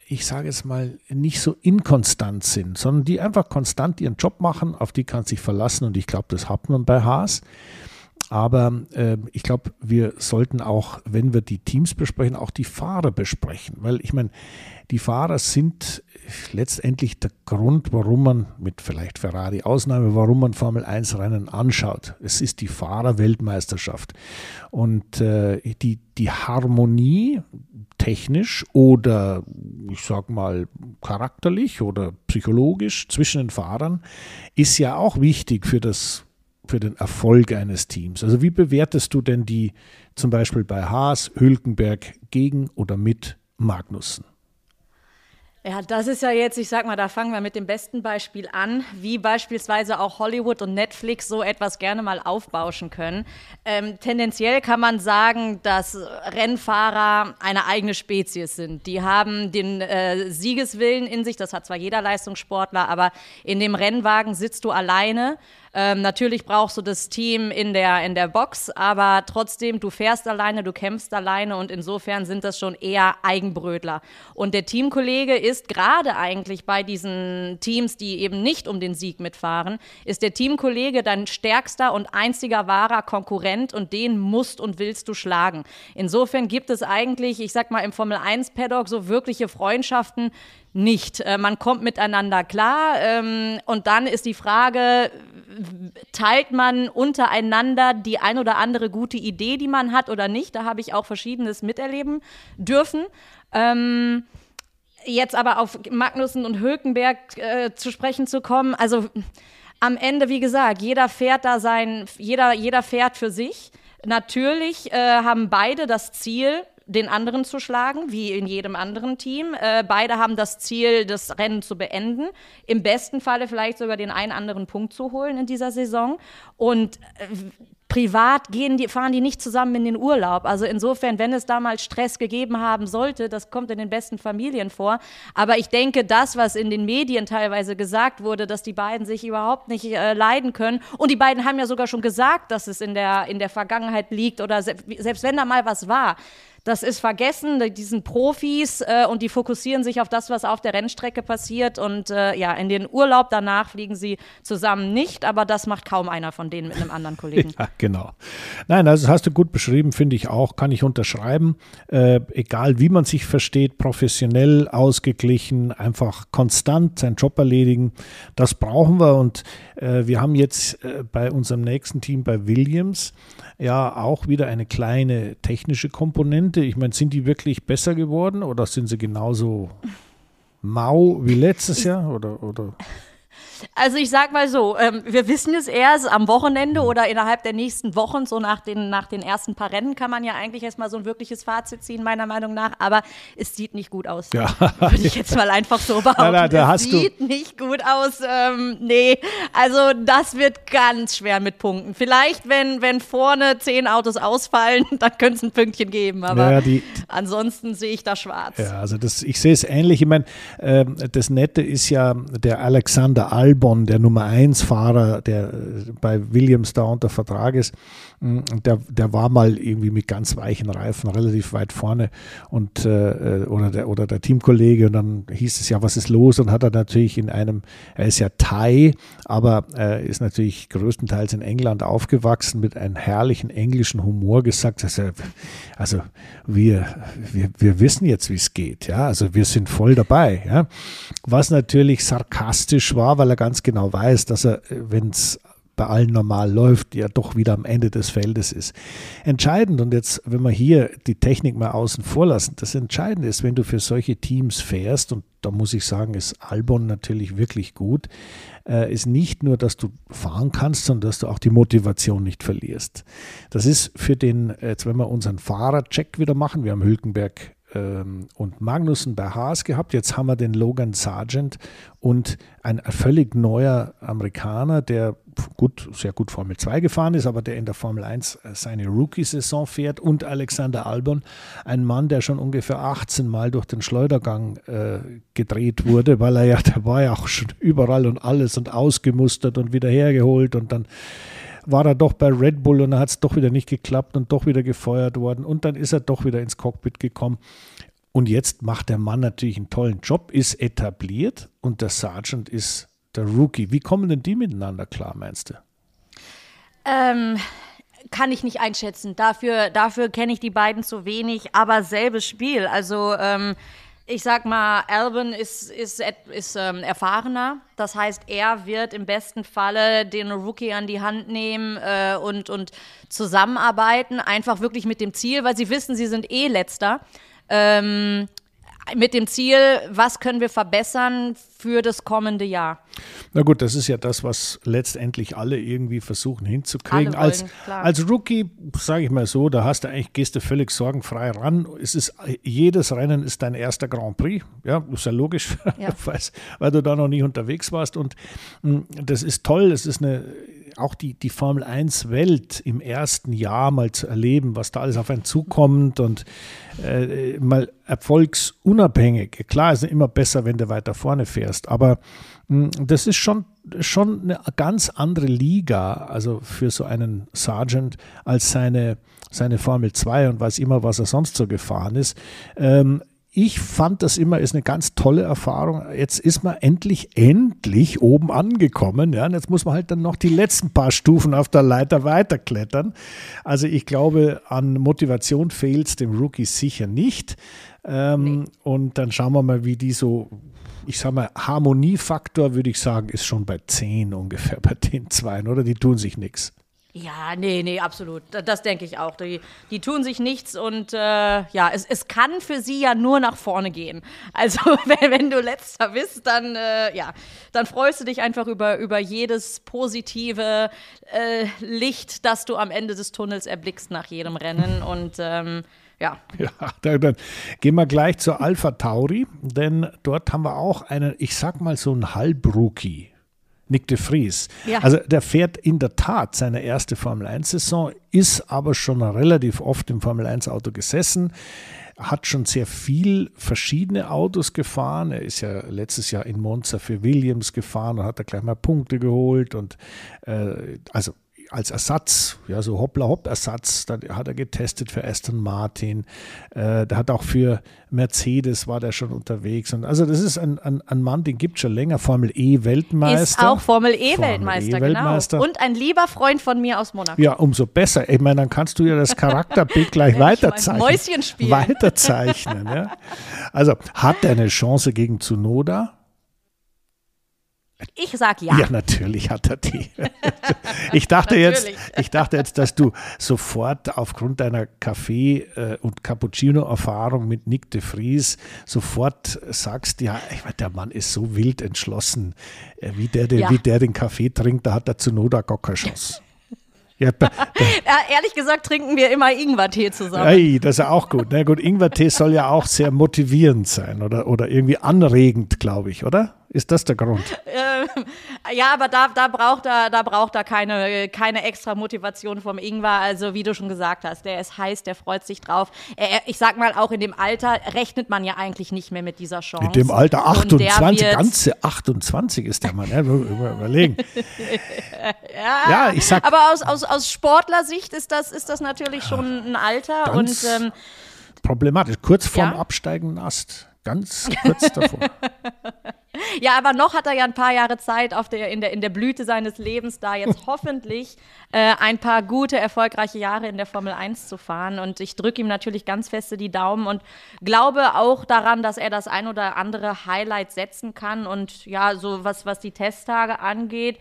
ich sage es mal, nicht so inkonstant sind, sondern die einfach konstant ihren Job machen, auf die kann sich verlassen und ich glaube, das hat man bei Haas. Aber äh, ich glaube, wir sollten auch, wenn wir die Teams besprechen, auch die Fahrer besprechen. Weil ich meine, die Fahrer sind, letztendlich der Grund, warum man mit vielleicht Ferrari Ausnahme, warum man Formel 1 Rennen anschaut. Es ist die Fahrerweltmeisterschaft. Und äh, die, die Harmonie technisch oder ich sag mal charakterlich oder psychologisch zwischen den Fahrern ist ja auch wichtig für das für den Erfolg eines Teams. Also wie bewertest du denn die zum Beispiel bei Haas, Hülkenberg gegen oder mit Magnussen? Ja, das ist ja jetzt, ich sag mal, da fangen wir mit dem besten Beispiel an, wie beispielsweise auch Hollywood und Netflix so etwas gerne mal aufbauschen können. Ähm, tendenziell kann man sagen, dass Rennfahrer eine eigene Spezies sind. Die haben den äh, Siegeswillen in sich, das hat zwar jeder Leistungssportler, aber in dem Rennwagen sitzt du alleine ähm, natürlich brauchst du das Team in der, in der Box, aber trotzdem, du fährst alleine, du kämpfst alleine und insofern sind das schon eher Eigenbrötler. Und der Teamkollege ist gerade eigentlich bei diesen Teams, die eben nicht um den Sieg mitfahren, ist der Teamkollege dein stärkster und einziger wahrer Konkurrent und den musst und willst du schlagen. Insofern gibt es eigentlich, ich sag mal, im Formel 1 Paddock so wirkliche Freundschaften, nicht. Äh, man kommt miteinander klar ähm, und dann ist die Frage, teilt man untereinander die ein oder andere gute Idee, die man hat oder nicht? Da habe ich auch Verschiedenes miterleben dürfen. Ähm, jetzt aber auf Magnussen und Hülkenberg äh, zu sprechen zu kommen, also am Ende, wie gesagt, jeder fährt da sein, jeder, jeder fährt für sich. Natürlich äh, haben beide das Ziel, den anderen zu schlagen, wie in jedem anderen Team. Äh, beide haben das Ziel, das Rennen zu beenden. Im besten Falle vielleicht sogar den einen anderen Punkt zu holen in dieser Saison. Und äh, privat gehen die, fahren die nicht zusammen in den Urlaub. Also insofern, wenn es damals Stress gegeben haben sollte, das kommt in den besten Familien vor. Aber ich denke, das, was in den Medien teilweise gesagt wurde, dass die beiden sich überhaupt nicht äh, leiden können. Und die beiden haben ja sogar schon gesagt, dass es in der, in der Vergangenheit liegt oder se selbst wenn da mal was war das ist vergessen, die sind Profis äh, und die fokussieren sich auf das, was auf der Rennstrecke passiert. Und äh, ja, in den Urlaub danach fliegen sie zusammen nicht, aber das macht kaum einer von denen mit einem anderen Kollegen. ja, genau. Nein, also hast du gut beschrieben, finde ich auch, kann ich unterschreiben. Äh, egal wie man sich versteht, professionell, ausgeglichen, einfach konstant seinen Job erledigen, das brauchen wir. Und äh, wir haben jetzt äh, bei unserem nächsten Team bei Williams ja auch wieder eine kleine technische Komponente. Ich meine, sind die wirklich besser geworden oder sind sie genauso mau wie letztes Jahr? Oder, oder? Also ich sag mal so, ähm, wir wissen es erst am Wochenende oder innerhalb der nächsten Wochen, so nach den, nach den ersten paar Rennen kann man ja eigentlich erstmal so ein wirkliches Fazit ziehen, meiner Meinung nach, aber es sieht nicht gut aus. Ja. Würde ich jetzt mal einfach so behaupten. Na, da es sieht du nicht gut aus. Ähm, nee, also das wird ganz schwer mit Punkten. Vielleicht, wenn, wenn vorne zehn Autos ausfallen, dann könnte es ein Pünktchen geben, aber ja, die, ansonsten sehe ich da schwarz. Ja, also das, ich sehe es ähnlich. Ich meine, äh, das Nette ist ja der Alexander Al Albon, der Nummer 1 Fahrer, der äh, bei Williams da unter Vertrag ist, der, der war mal irgendwie mit ganz weichen Reifen relativ weit vorne und äh, äh, oder der oder der Teamkollege und dann hieß es ja, was ist los? Und hat er natürlich in einem, er ist ja Thai, aber äh, ist natürlich größtenteils in England aufgewachsen mit einem herrlichen englischen Humor gesagt, dass er, also wir, wir, wir wissen jetzt, wie es geht, ja, also wir sind voll dabei, ja. Was natürlich sarkastisch war, weil er ganz genau weiß, dass er, wenn es bei allen normal läuft, ja doch wieder am Ende des Feldes ist. Entscheidend, und jetzt, wenn wir hier die Technik mal außen vor lassen, das Entscheidende ist, wenn du für solche Teams fährst, und da muss ich sagen, ist Albon natürlich wirklich gut, äh, ist nicht nur, dass du fahren kannst, sondern dass du auch die Motivation nicht verlierst. Das ist für den, jetzt wenn wir unseren Fahrercheck wieder machen, wir haben Hülkenberg ähm, und Magnussen bei Haas gehabt. Jetzt haben wir den Logan Sargent und ein völlig neuer Amerikaner, der gut, sehr gut Formel 2 gefahren ist, aber der in der Formel 1 äh, seine Rookie-Saison fährt und Alexander Albon, ein Mann, der schon ungefähr 18 Mal durch den Schleudergang äh, gedreht wurde, weil er ja, der war ja auch schon überall und alles und ausgemustert und wieder hergeholt und dann war er doch bei Red Bull und dann hat es doch wieder nicht geklappt und doch wieder gefeuert worden und dann ist er doch wieder ins Cockpit gekommen. Und jetzt macht der Mann natürlich einen tollen Job, ist etabliert und der Sergeant ist der Rookie. Wie kommen denn die miteinander klar, meinst du? Ähm, kann ich nicht einschätzen. Dafür, dafür kenne ich die beiden zu wenig, aber selbes Spiel. Also ähm, ich sag mal, Albin ist, ist, ist ähm, erfahrener. Das heißt, er wird im besten Falle den Rookie an die Hand nehmen äh, und, und zusammenarbeiten. Einfach wirklich mit dem Ziel, weil sie wissen, sie sind eh letzter. Ähm, mit dem Ziel, was können wir verbessern für das kommende Jahr. Na gut, das ist ja das, was letztendlich alle irgendwie versuchen hinzukriegen. Wollen, als, als Rookie, sage ich mal so, da hast du eigentlich, gehst du völlig sorgenfrei ran. Es ist, jedes Rennen ist dein erster Grand Prix. Ja, ist ja logisch, ja. weil, du da noch nie unterwegs warst. Und mh, hm, das ist toll, das ist eine auch die, die Formel 1 Welt im ersten Jahr mal zu erleben, was da alles auf einen zukommt und äh, mal erfolgsunabhängig. Klar ist immer besser, wenn du weiter vorne fährst, aber mh, hm, das ist schon, schon eine ganz andere Liga, also für so einen Sergeant als seine, seine Formel 2 und weiß immer, was er sonst so gefahren ist. Ähm, ich fand das immer ist eine ganz tolle Erfahrung. Jetzt ist man endlich, endlich oben angekommen. Ja, und jetzt muss man halt dann noch die letzten paar Stufen auf der Leiter weiterklettern. Also ich glaube, an Motivation fehlt es dem Rookie sicher nicht. Ähm, nee. Und dann schauen wir mal, wie die so, ich sag mal, Harmoniefaktor, würde ich sagen, ist schon bei 10 ungefähr bei den Zweien, oder? Die tun sich nichts. Ja, nee, nee, absolut. Das denke ich auch. Die, die tun sich nichts und äh, ja, es, es kann für sie ja nur nach vorne gehen. Also wenn, wenn du letzter bist, dann äh, ja, dann freust du dich einfach über, über jedes positive äh, Licht, das du am Ende des Tunnels erblickst nach jedem Rennen und ähm, ja. Ja, dann, dann gehen wir gleich zur Alpha Tauri, denn dort haben wir auch einen, ich sag mal so einen Halbrookie Nick de Vries. Ja. Also der fährt in der Tat seine erste Formel 1-Saison, ist aber schon relativ oft im Formel 1-Auto gesessen, hat schon sehr viel verschiedene Autos gefahren. Er ist ja letztes Jahr in Monza für Williams gefahren und hat da gleich mal Punkte geholt und äh, also als Ersatz, ja, so Hoppla-Hopp-Ersatz, da hat er getestet für Aston Martin. Äh, der hat auch für Mercedes war der schon unterwegs. Und also das ist ein, ein, ein Mann, den gibt es schon länger, Formel E-Weltmeister. Ist auch Formel E-Weltmeister, e genau. Und ein lieber Freund von mir aus Monaco. Ja, umso besser. Ich meine, dann kannst du ja das Charakterbild gleich weiterzeichnen. Mäuschen spielen. Weiterzeichnen, ja. Also hat er eine Chance gegen Tsunoda? Ich sag ja. Ja, natürlich hat er die. Ich dachte, jetzt, ich dachte jetzt, dass du sofort aufgrund deiner Kaffee- äh, und Cappuccino-Erfahrung mit Nick de Vries sofort sagst, ja, ich meine, der Mann ist so wild entschlossen, äh, wie der, den, ja. wie der den Kaffee trinkt, da hat er zu Noda gar keine Chance. Ja, ehrlich gesagt trinken wir immer Ingwertee zusammen. Ey, das ist ja auch gut. Na gut, Ingwertee soll ja auch sehr motivierend sein oder, oder irgendwie anregend, glaube ich, oder? Ist das der Grund? Ähm, ja, aber da, da braucht er, da braucht er keine, keine extra Motivation vom Ingwer. Also wie du schon gesagt hast, der ist heiß, der freut sich drauf. Er, ich sag mal, auch in dem Alter rechnet man ja eigentlich nicht mehr mit dieser Chance. In dem Alter 28, ganze 28 ist der Mann. Ja, überlegen. ja, ja, ich sag. Aber aus, aus, aus Sportlersicht ist das, ist das natürlich schon ein Alter und ähm, problematisch. Kurz vorm ja? Absteigen Ast. Ganz kurz davor. Ja, aber noch hat er ja ein paar Jahre Zeit auf der, in, der, in der Blüte seines Lebens, da jetzt hoffentlich äh, ein paar gute, erfolgreiche Jahre in der Formel 1 zu fahren. Und ich drücke ihm natürlich ganz feste die Daumen und glaube auch daran, dass er das ein oder andere Highlight setzen kann. Und ja, so was, was die Testtage angeht,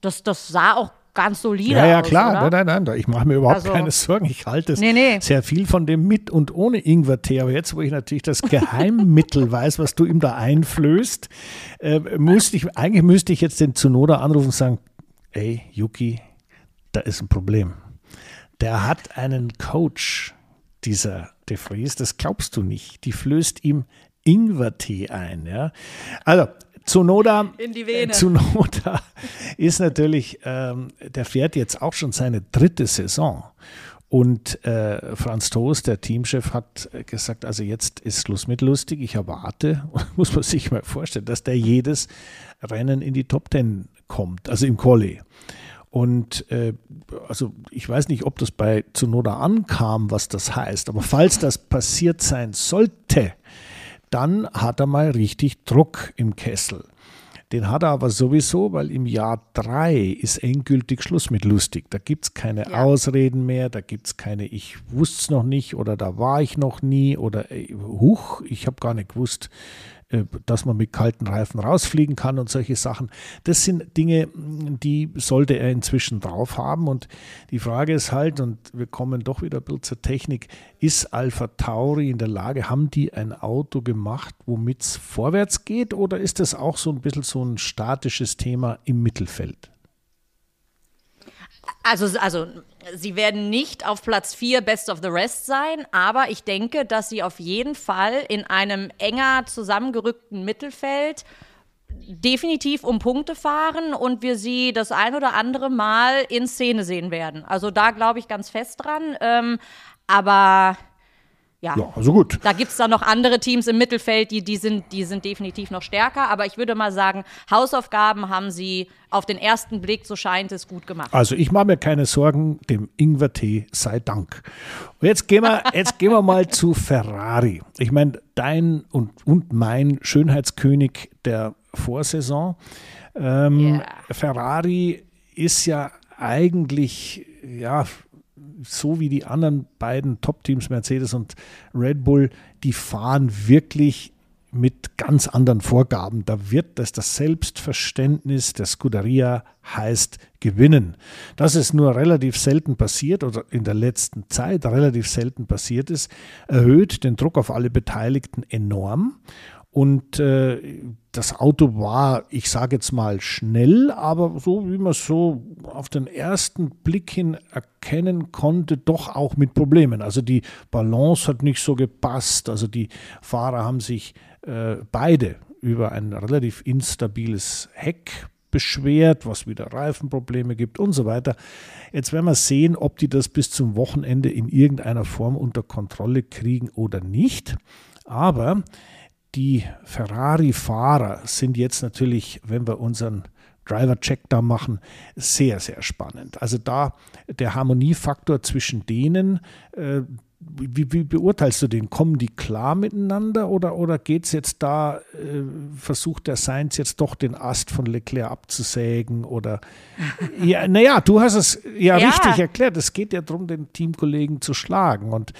das, das sah auch ganz solide Ja, ja, aus, klar. Oder? Nein, nein, nein. Ich mache mir überhaupt also, keine Sorgen. Ich halte es nee, nee. sehr viel von dem mit und ohne Ingwertee. Aber jetzt, wo ich natürlich das Geheimmittel weiß, was du ihm da einflößt, äh, müsste ich, eigentlich müsste ich jetzt den Zunoda anrufen und sagen, ey, Yuki, da ist ein Problem. Der hat einen Coach, dieser De Vries, das glaubst du nicht. Die flößt ihm Ingwertee ein. Ja? Also, Zunoda, in die Vene. Zunoda ist natürlich, ähm, der fährt jetzt auch schon seine dritte Saison. Und äh, Franz Toast, der Teamchef, hat gesagt, also jetzt ist Schluss mit lustig. Ich erwarte, muss man sich mal vorstellen, dass der jedes Rennen in die Top Ten kommt, also im Quali. Und äh, also ich weiß nicht, ob das bei Zunoda ankam, was das heißt, aber falls das passiert sein sollte, dann hat er mal richtig Druck im Kessel. Den hat er aber sowieso, weil im Jahr drei ist endgültig Schluss mit lustig. Da gibt es keine ja. Ausreden mehr, da gibt es keine Ich wusste es noch nicht oder da war ich noch nie oder äh, Huch, ich habe gar nicht gewusst, dass man mit kalten Reifen rausfliegen kann und solche Sachen. Das sind Dinge, die sollte er inzwischen drauf haben. Und die Frage ist halt, und wir kommen doch wieder ein bisschen zur Technik, ist Alpha Tauri in der Lage, haben die ein Auto gemacht, womit es vorwärts geht, oder ist das auch so ein bisschen so ein statisches Thema im Mittelfeld? Also, also sie werden nicht auf Platz 4 Best of the Rest sein, aber ich denke, dass sie auf jeden Fall in einem enger zusammengerückten Mittelfeld definitiv um Punkte fahren und wir sie das ein oder andere Mal in Szene sehen werden. Also da glaube ich ganz fest dran. Ähm, aber ja. ja, also gut. Da gibt es dann noch andere Teams im Mittelfeld, die, die, sind, die sind definitiv noch stärker. Aber ich würde mal sagen, Hausaufgaben haben sie auf den ersten Blick, so scheint es, gut gemacht. Also ich mache mir keine Sorgen, dem Ingwer-Tee sei Dank. Und jetzt gehen wir, jetzt gehen wir mal zu Ferrari. Ich meine, dein und, und mein Schönheitskönig der Vorsaison. Ähm, yeah. Ferrari ist ja eigentlich, ja, so wie die anderen beiden Top-Teams, Mercedes und Red Bull, die fahren wirklich mit ganz anderen Vorgaben. Da wird das, das Selbstverständnis der Scuderia heißt gewinnen. Dass es nur relativ selten passiert oder in der letzten Zeit relativ selten passiert ist, erhöht den Druck auf alle Beteiligten enorm. Und äh, das Auto war, ich sage jetzt mal, schnell, aber so wie man es so auf den ersten Blick hin erkennen konnte, doch auch mit Problemen. Also die Balance hat nicht so gepasst. Also die Fahrer haben sich äh, beide über ein relativ instabiles Heck beschwert, was wieder Reifenprobleme gibt und so weiter. Jetzt werden wir sehen, ob die das bis zum Wochenende in irgendeiner Form unter Kontrolle kriegen oder nicht. Aber die Ferrari-Fahrer sind jetzt natürlich, wenn wir unseren Driver-Check da machen, sehr, sehr spannend. Also da der Harmoniefaktor zwischen denen, äh, wie, wie, beurteilst du den? Kommen die klar miteinander oder, oder geht es jetzt da, äh, versucht der Sainz jetzt doch den Ast von Leclerc abzusägen? Oder ja, naja, du hast es ja, ja, richtig erklärt. Es geht ja darum, den Teamkollegen zu schlagen. Und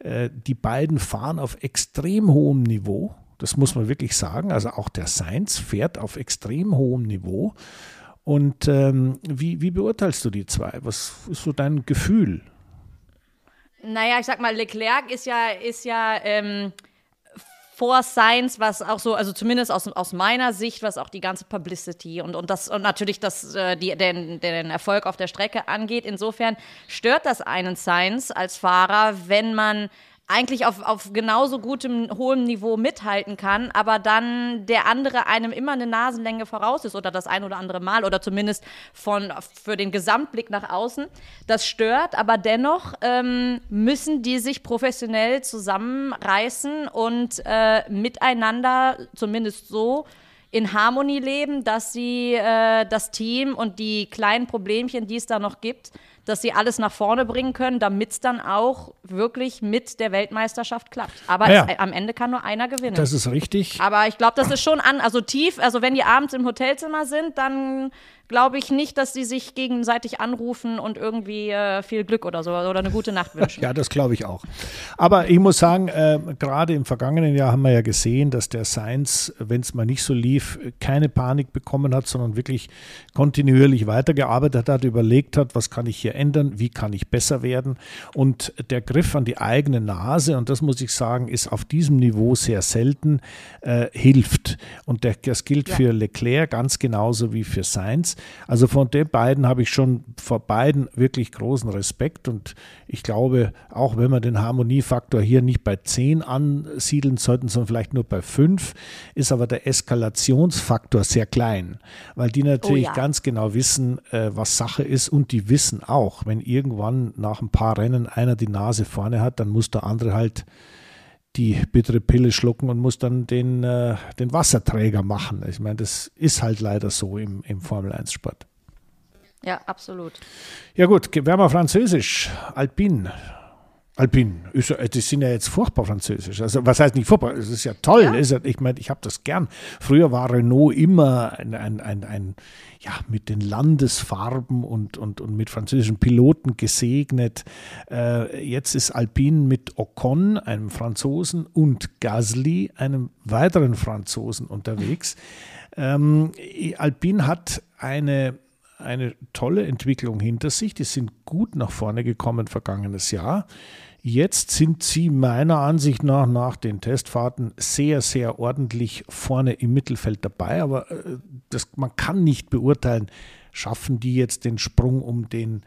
äh, die beiden fahren auf extrem hohem Niveau. Das muss man wirklich sagen. Also auch der Science fährt auf extrem hohem Niveau. Und ähm, wie, wie beurteilst du die zwei? Was ist so dein Gefühl? Naja, ich sag mal, Leclerc ist ja, ist ja ähm, vor Science, was auch so, also zumindest aus, aus meiner Sicht, was auch die ganze Publicity und, und das und natürlich das, äh, die, den, den Erfolg auf der Strecke angeht. Insofern stört das einen Science als Fahrer, wenn man eigentlich auf, auf genauso gutem, hohem Niveau mithalten kann, aber dann der andere einem immer eine Nasenlänge voraus ist oder das ein oder andere Mal oder zumindest von, für den Gesamtblick nach außen. Das stört, aber dennoch ähm, müssen die sich professionell zusammenreißen und äh, miteinander, zumindest so, in Harmonie leben, dass sie äh, das Team und die kleinen Problemchen, die es da noch gibt, dass sie alles nach vorne bringen können, damit es dann auch wirklich mit der Weltmeisterschaft klappt. Aber ja. es, am Ende kann nur einer gewinnen. Das ist richtig. Aber ich glaube, das ist schon an, also tief, also wenn die abends im Hotelzimmer sind, dann glaube ich nicht, dass sie sich gegenseitig anrufen und irgendwie äh, viel Glück oder so oder eine gute Nacht wünschen. Ja, das glaube ich auch. Aber ich muss sagen, äh, gerade im vergangenen Jahr haben wir ja gesehen, dass der Science, wenn es mal nicht so lief, keine Panik bekommen hat, sondern wirklich kontinuierlich weitergearbeitet hat, überlegt hat, was kann ich hier ändern, wie kann ich besser werden. Und der Griff an die eigene Nase, und das muss ich sagen, ist auf diesem Niveau sehr selten, äh, hilft. Und der, das gilt ja. für Leclerc ganz genauso wie für Sainz. Also von den beiden habe ich schon vor beiden wirklich großen Respekt und ich glaube, auch wenn wir den Harmoniefaktor hier nicht bei 10 ansiedeln sollten, sondern vielleicht nur bei 5, ist aber der Eskalationsfaktor sehr klein, weil die natürlich oh ja. ganz genau wissen, äh, was Sache ist und die wissen auch, wenn irgendwann nach ein paar Rennen einer die Nase vorne hat, dann muss der andere halt die bittere Pille schlucken und muss dann den, äh, den Wasserträger machen. Ich meine, das ist halt leider so im, im Formel-1-Sport. Ja, absolut. Ja gut, werden wir französisch. Alpine. Alpin, ist, die sind ja jetzt furchtbar französisch. Also was heißt nicht furchtbar? Es ist ja toll. Ja. Ist ja, ich meine, ich habe das gern. Früher war Renault immer ein, ein, ein, ein, ja, mit den Landesfarben und, und, und mit französischen Piloten gesegnet. Äh, jetzt ist Alpin mit Ocon, einem Franzosen, und Gasly, einem weiteren Franzosen, unterwegs. Ähm, Alpin hat eine eine tolle Entwicklung hinter sich. Die sind gut nach vorne gekommen vergangenes Jahr. Jetzt sind sie meiner Ansicht nach nach den Testfahrten sehr, sehr ordentlich vorne im Mittelfeld dabei. Aber äh, das, man kann nicht beurteilen, schaffen die jetzt den Sprung, um den,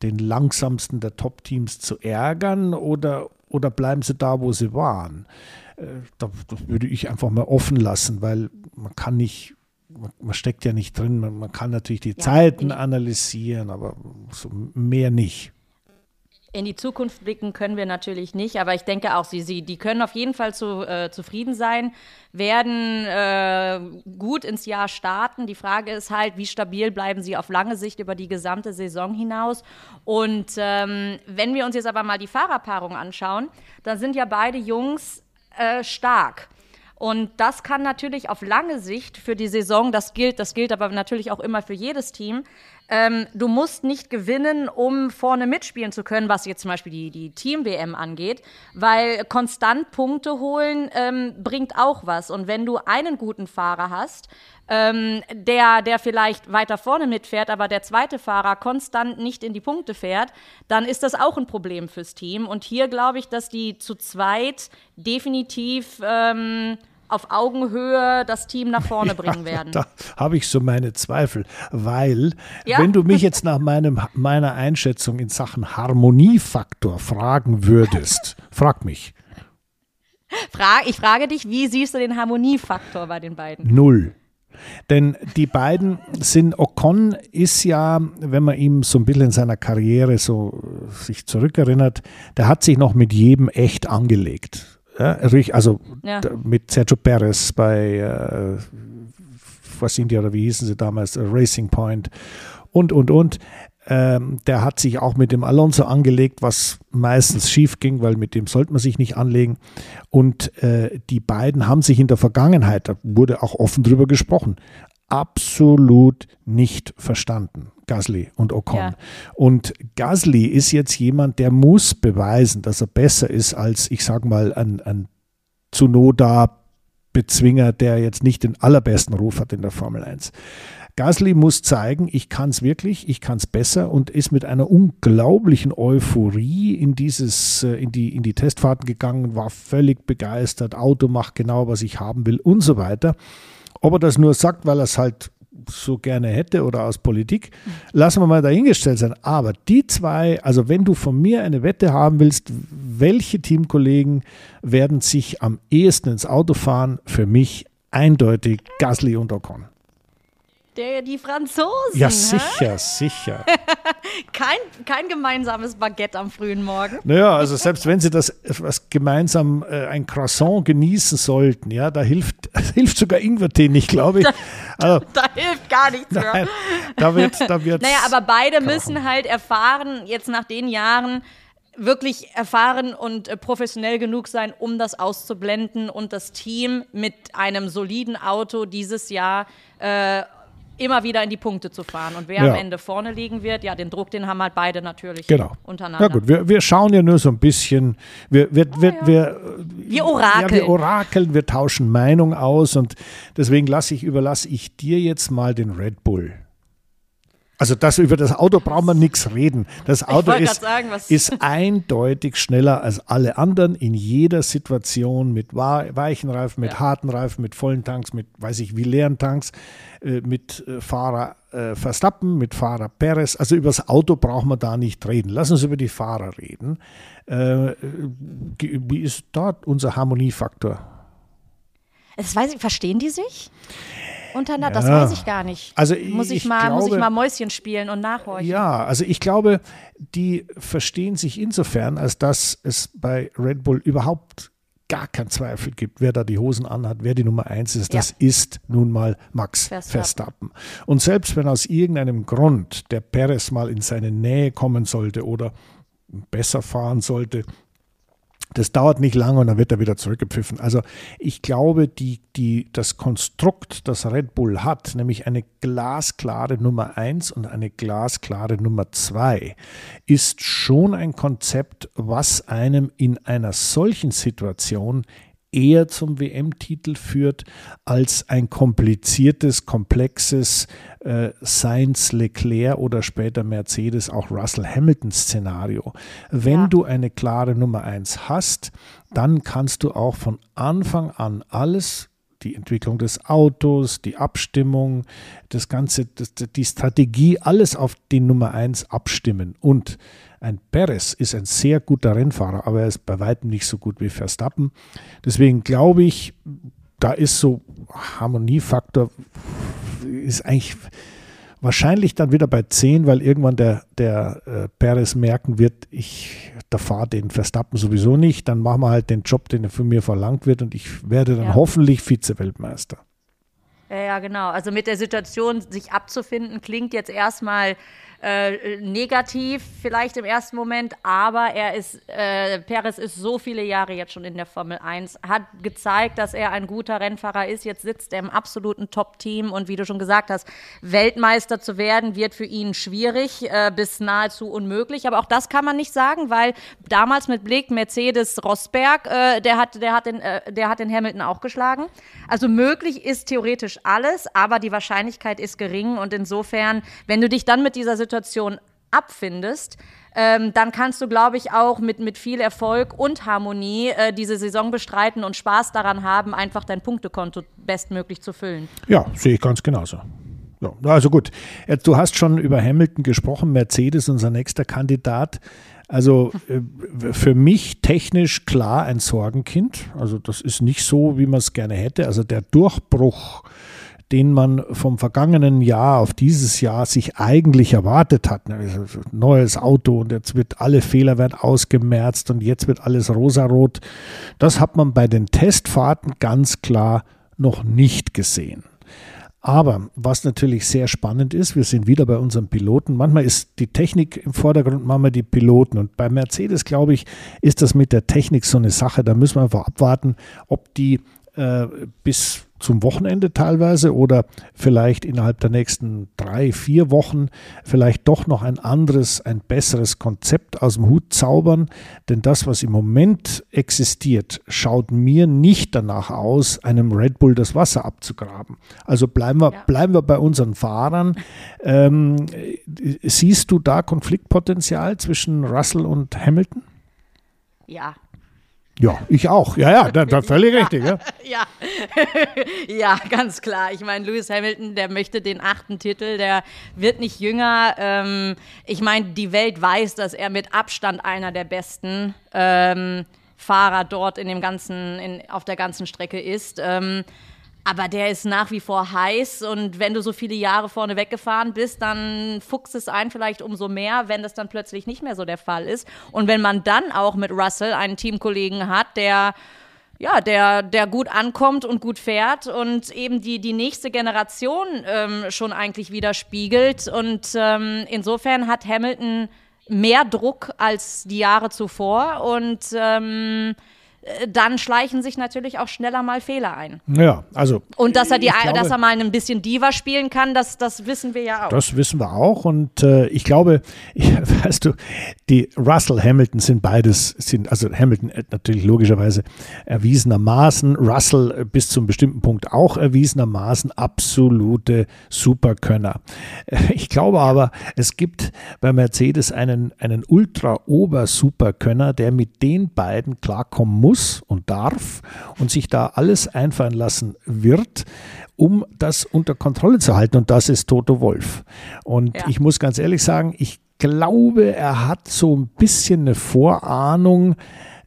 den langsamsten der Top-Teams zu ärgern oder, oder bleiben sie da, wo sie waren? Äh, das würde ich einfach mal offen lassen, weil man kann nicht man, steckt ja nicht drin, man, man kann natürlich die ja, Zeiten analysieren, aber so mehr nicht. In die Zukunft blicken können wir natürlich nicht, aber ich denke auch, sie, sie die können auf jeden Fall zu, äh, zufrieden sein, werden äh, gut ins Jahr starten. Die Frage ist halt, wie stabil bleiben sie auf lange Sicht über die gesamte Saison hinaus. Und ähm, wenn wir uns jetzt aber mal die Fahrerpaarung anschauen, dann sind ja beide Jungs äh, stark. Und das kann natürlich auf lange Sicht für die Saison, das gilt, das gilt aber natürlich auch immer für jedes Team, ähm, du musst nicht gewinnen, um vorne mitspielen zu können, was jetzt zum Beispiel die, die Team-WM angeht, weil konstant Punkte holen ähm, bringt auch was. Und wenn du einen guten Fahrer hast, ähm, der, der vielleicht weiter vorne mitfährt, aber der zweite Fahrer konstant nicht in die Punkte fährt, dann ist das auch ein Problem fürs Team. Und hier glaube ich, dass die zu zweit definitiv ähm, auf Augenhöhe das Team nach vorne bringen ja, werden. Da habe ich so meine Zweifel, weil ja? wenn du mich jetzt nach meinem, meiner Einschätzung in Sachen Harmoniefaktor fragen würdest, frag mich. Ich frage dich, wie siehst du den Harmoniefaktor bei den beiden? Null. Denn die beiden sind, Ocon ist ja, wenn man ihm so ein bisschen in seiner Karriere so sich zurückerinnert, der hat sich noch mit jedem echt angelegt. Ja, also ja. mit Sergio Perez bei äh, was sind die oder wie hießen sie damals, Racing Point und, und, und. Ähm, der hat sich auch mit dem Alonso angelegt, was meistens schief ging, weil mit dem sollte man sich nicht anlegen. Und äh, die beiden haben sich in der Vergangenheit, da wurde auch offen drüber gesprochen, absolut nicht verstanden. Gasly und Ocon. Ja. Und Gasly ist jetzt jemand, der muss beweisen, dass er besser ist als, ich sag mal, ein, ein Tsunoda Bezwinger, der jetzt nicht den allerbesten Ruf hat in der Formel 1. Gasly muss zeigen, ich kann es wirklich, ich kann es besser und ist mit einer unglaublichen Euphorie in dieses, äh, in die, in die Testfahrten gegangen, war völlig begeistert, Auto macht genau, was ich haben will und so weiter. Ob er das nur sagt, weil er es halt so gerne hätte oder aus Politik, lassen wir mal dahingestellt sein. Aber die zwei, also wenn du von mir eine Wette haben willst, welche Teamkollegen werden sich am ehesten ins Auto fahren, für mich eindeutig Gasly und Ocon. Der, die Franzosen. Ja, sicher, hä? sicher. kein, kein gemeinsames Baguette am frühen Morgen. Naja, also selbst wenn sie das was gemeinsam äh, ein Croissant genießen sollten, ja, da hilft, hilft sogar Ingwertee nicht, glaube ich. Da, also, da, hilft gar nichts mehr. Nein, da wird, da wird. Naja, aber beide kochen. müssen halt erfahren, jetzt nach den Jahren, wirklich erfahren und äh, professionell genug sein, um das auszublenden und das Team mit einem soliden Auto dieses Jahr äh, immer wieder in die Punkte zu fahren. Und wer ja. am Ende vorne liegen wird, ja, den Druck, den haben halt beide natürlich genau. untereinander. Na gut, wir, wir schauen ja nur so ein bisschen, wir, wir, wir, oh, ja. wir, wir orakeln. Ja, wir orakeln, wir tauschen Meinung aus und deswegen lasse ich, überlasse ich dir jetzt mal den Red Bull. Also das, über das Auto braucht man nichts reden. Das Auto ist, sagen, ist eindeutig schneller als alle anderen in jeder Situation mit weichen Reifen, mit ja. harten Reifen, mit vollen Tanks, mit weiß ich wie leeren Tanks, äh, mit äh, Fahrer äh, Verstappen, mit Fahrer Perez. Also über das Auto braucht man da nicht reden. Lass uns über die Fahrer reden. Wie ist dort unser Harmoniefaktor? Das weiß ich, verstehen die sich? Untereinander? Ja. Das weiß ich gar nicht. Also muss ich, ich mal, glaube, muss ich mal Mäuschen spielen und nachhorchen. Ja, also ich glaube, die verstehen sich insofern, als dass es bei Red Bull überhaupt gar keinen Zweifel gibt, wer da die Hosen anhat, wer die Nummer eins ist. Ja. Das ist nun mal Max Verstappen. Verstappen. Und selbst wenn aus irgendeinem Grund der Perez mal in seine Nähe kommen sollte oder besser fahren sollte. Das dauert nicht lange und dann wird er wieder zurückgepfiffen. Also ich glaube, die, die, das Konstrukt, das Red Bull hat, nämlich eine glasklare Nummer 1 und eine glasklare Nummer 2, ist schon ein Konzept, was einem in einer solchen Situation eher zum WM-Titel führt als ein kompliziertes, komplexes äh, Sainz, Leclerc oder später Mercedes, auch Russell Hamilton-Szenario. Wenn ja. du eine klare Nummer 1 hast, dann kannst du auch von Anfang an alles die Entwicklung des Autos, die Abstimmung, das Ganze, das, die Strategie, alles auf die Nummer 1 abstimmen. Und ein Perez ist ein sehr guter Rennfahrer, aber er ist bei weitem nicht so gut wie Verstappen. Deswegen glaube ich, da ist so Harmoniefaktor, ist eigentlich wahrscheinlich dann wieder bei 10, weil irgendwann der, der äh, Perez merken wird, ich da fahre den Verstappen sowieso nicht, dann machen wir halt den Job, den von mir verlangt wird und ich werde dann ja. hoffentlich Vize-Weltmeister. Ja, ja, genau. Also mit der Situation sich abzufinden, klingt jetzt erstmal äh, negativ vielleicht im ersten Moment, aber er ist, äh, Perez ist so viele Jahre jetzt schon in der Formel 1, hat gezeigt, dass er ein guter Rennfahrer ist. Jetzt sitzt er im absoluten Top-Team und wie du schon gesagt hast, Weltmeister zu werden, wird für ihn schwierig äh, bis nahezu unmöglich. Aber auch das kann man nicht sagen, weil damals mit Blick Mercedes Rosberg, äh, der, hat, der, hat den, äh, der hat den Hamilton auch geschlagen. Also möglich ist theoretisch alles, aber die Wahrscheinlichkeit ist gering und insofern, wenn du dich dann mit dieser Situation Situation abfindest, ähm, dann kannst du, glaube ich, auch mit, mit viel Erfolg und Harmonie äh, diese Saison bestreiten und Spaß daran haben, einfach dein Punktekonto bestmöglich zu füllen. Ja, sehe ich ganz genauso. Ja, also gut, Jetzt, du hast schon über Hamilton gesprochen, Mercedes, unser nächster Kandidat. Also äh, für mich technisch klar ein Sorgenkind. Also das ist nicht so, wie man es gerne hätte. Also der Durchbruch den man vom vergangenen Jahr auf dieses Jahr sich eigentlich erwartet hat. Ne, neues Auto und jetzt wird alle Fehler werden ausgemerzt und jetzt wird alles rosarot. Das hat man bei den Testfahrten ganz klar noch nicht gesehen. Aber was natürlich sehr spannend ist, wir sind wieder bei unseren Piloten. Manchmal ist die Technik im Vordergrund, manchmal die Piloten. Und bei Mercedes, glaube ich, ist das mit der Technik so eine Sache. Da müssen wir einfach abwarten, ob die äh, bis zum Wochenende teilweise oder vielleicht innerhalb der nächsten drei, vier Wochen vielleicht doch noch ein anderes, ein besseres Konzept aus dem Hut zaubern. Denn das, was im Moment existiert, schaut mir nicht danach aus, einem Red Bull das Wasser abzugraben. Also bleiben wir, ja. bleiben wir bei unseren Fahrern. Ähm, siehst du da Konfliktpotenzial zwischen Russell und Hamilton? Ja, ja, ich auch. Ja, ja, da, da völlig ja, richtig. Ja. Ja. ja, ganz klar. Ich meine, Lewis Hamilton, der möchte den achten Titel, der wird nicht jünger. Ähm, ich meine, die Welt weiß, dass er mit Abstand einer der besten ähm, Fahrer dort in dem ganzen, in, auf der ganzen Strecke ist. Ähm, aber der ist nach wie vor heiß und wenn du so viele Jahre vorne weggefahren bist, dann fuchst es ein vielleicht umso mehr, wenn das dann plötzlich nicht mehr so der Fall ist. Und wenn man dann auch mit Russell einen Teamkollegen hat, der ja, der, der gut ankommt und gut fährt und eben die, die nächste Generation ähm, schon eigentlich widerspiegelt. Und ähm, insofern hat Hamilton mehr Druck als die Jahre zuvor und ähm, äh, dann schleichen sich natürlich auch schneller mal Fehler ein. Ja, also. Und dass er, die, glaube, dass er mal ein bisschen Diva spielen kann, das, das wissen wir ja auch. Das wissen wir auch. Und äh, ich glaube, ich, weißt du, die Russell Hamilton sind beides, sind, also Hamilton äh, natürlich logischerweise erwiesenermaßen, Russell äh, bis zum bestimmten Punkt auch erwiesenermaßen absolute Superkönner. Ich glaube aber, es gibt bei Mercedes einen, einen Ultra-Ober-Superkönner, der mit den beiden klarkommen muss muss und darf und sich da alles einfallen lassen wird, um das unter Kontrolle zu halten. Und das ist Toto Wolf. Und ja. ich muss ganz ehrlich sagen, ich glaube, er hat so ein bisschen eine Vorahnung,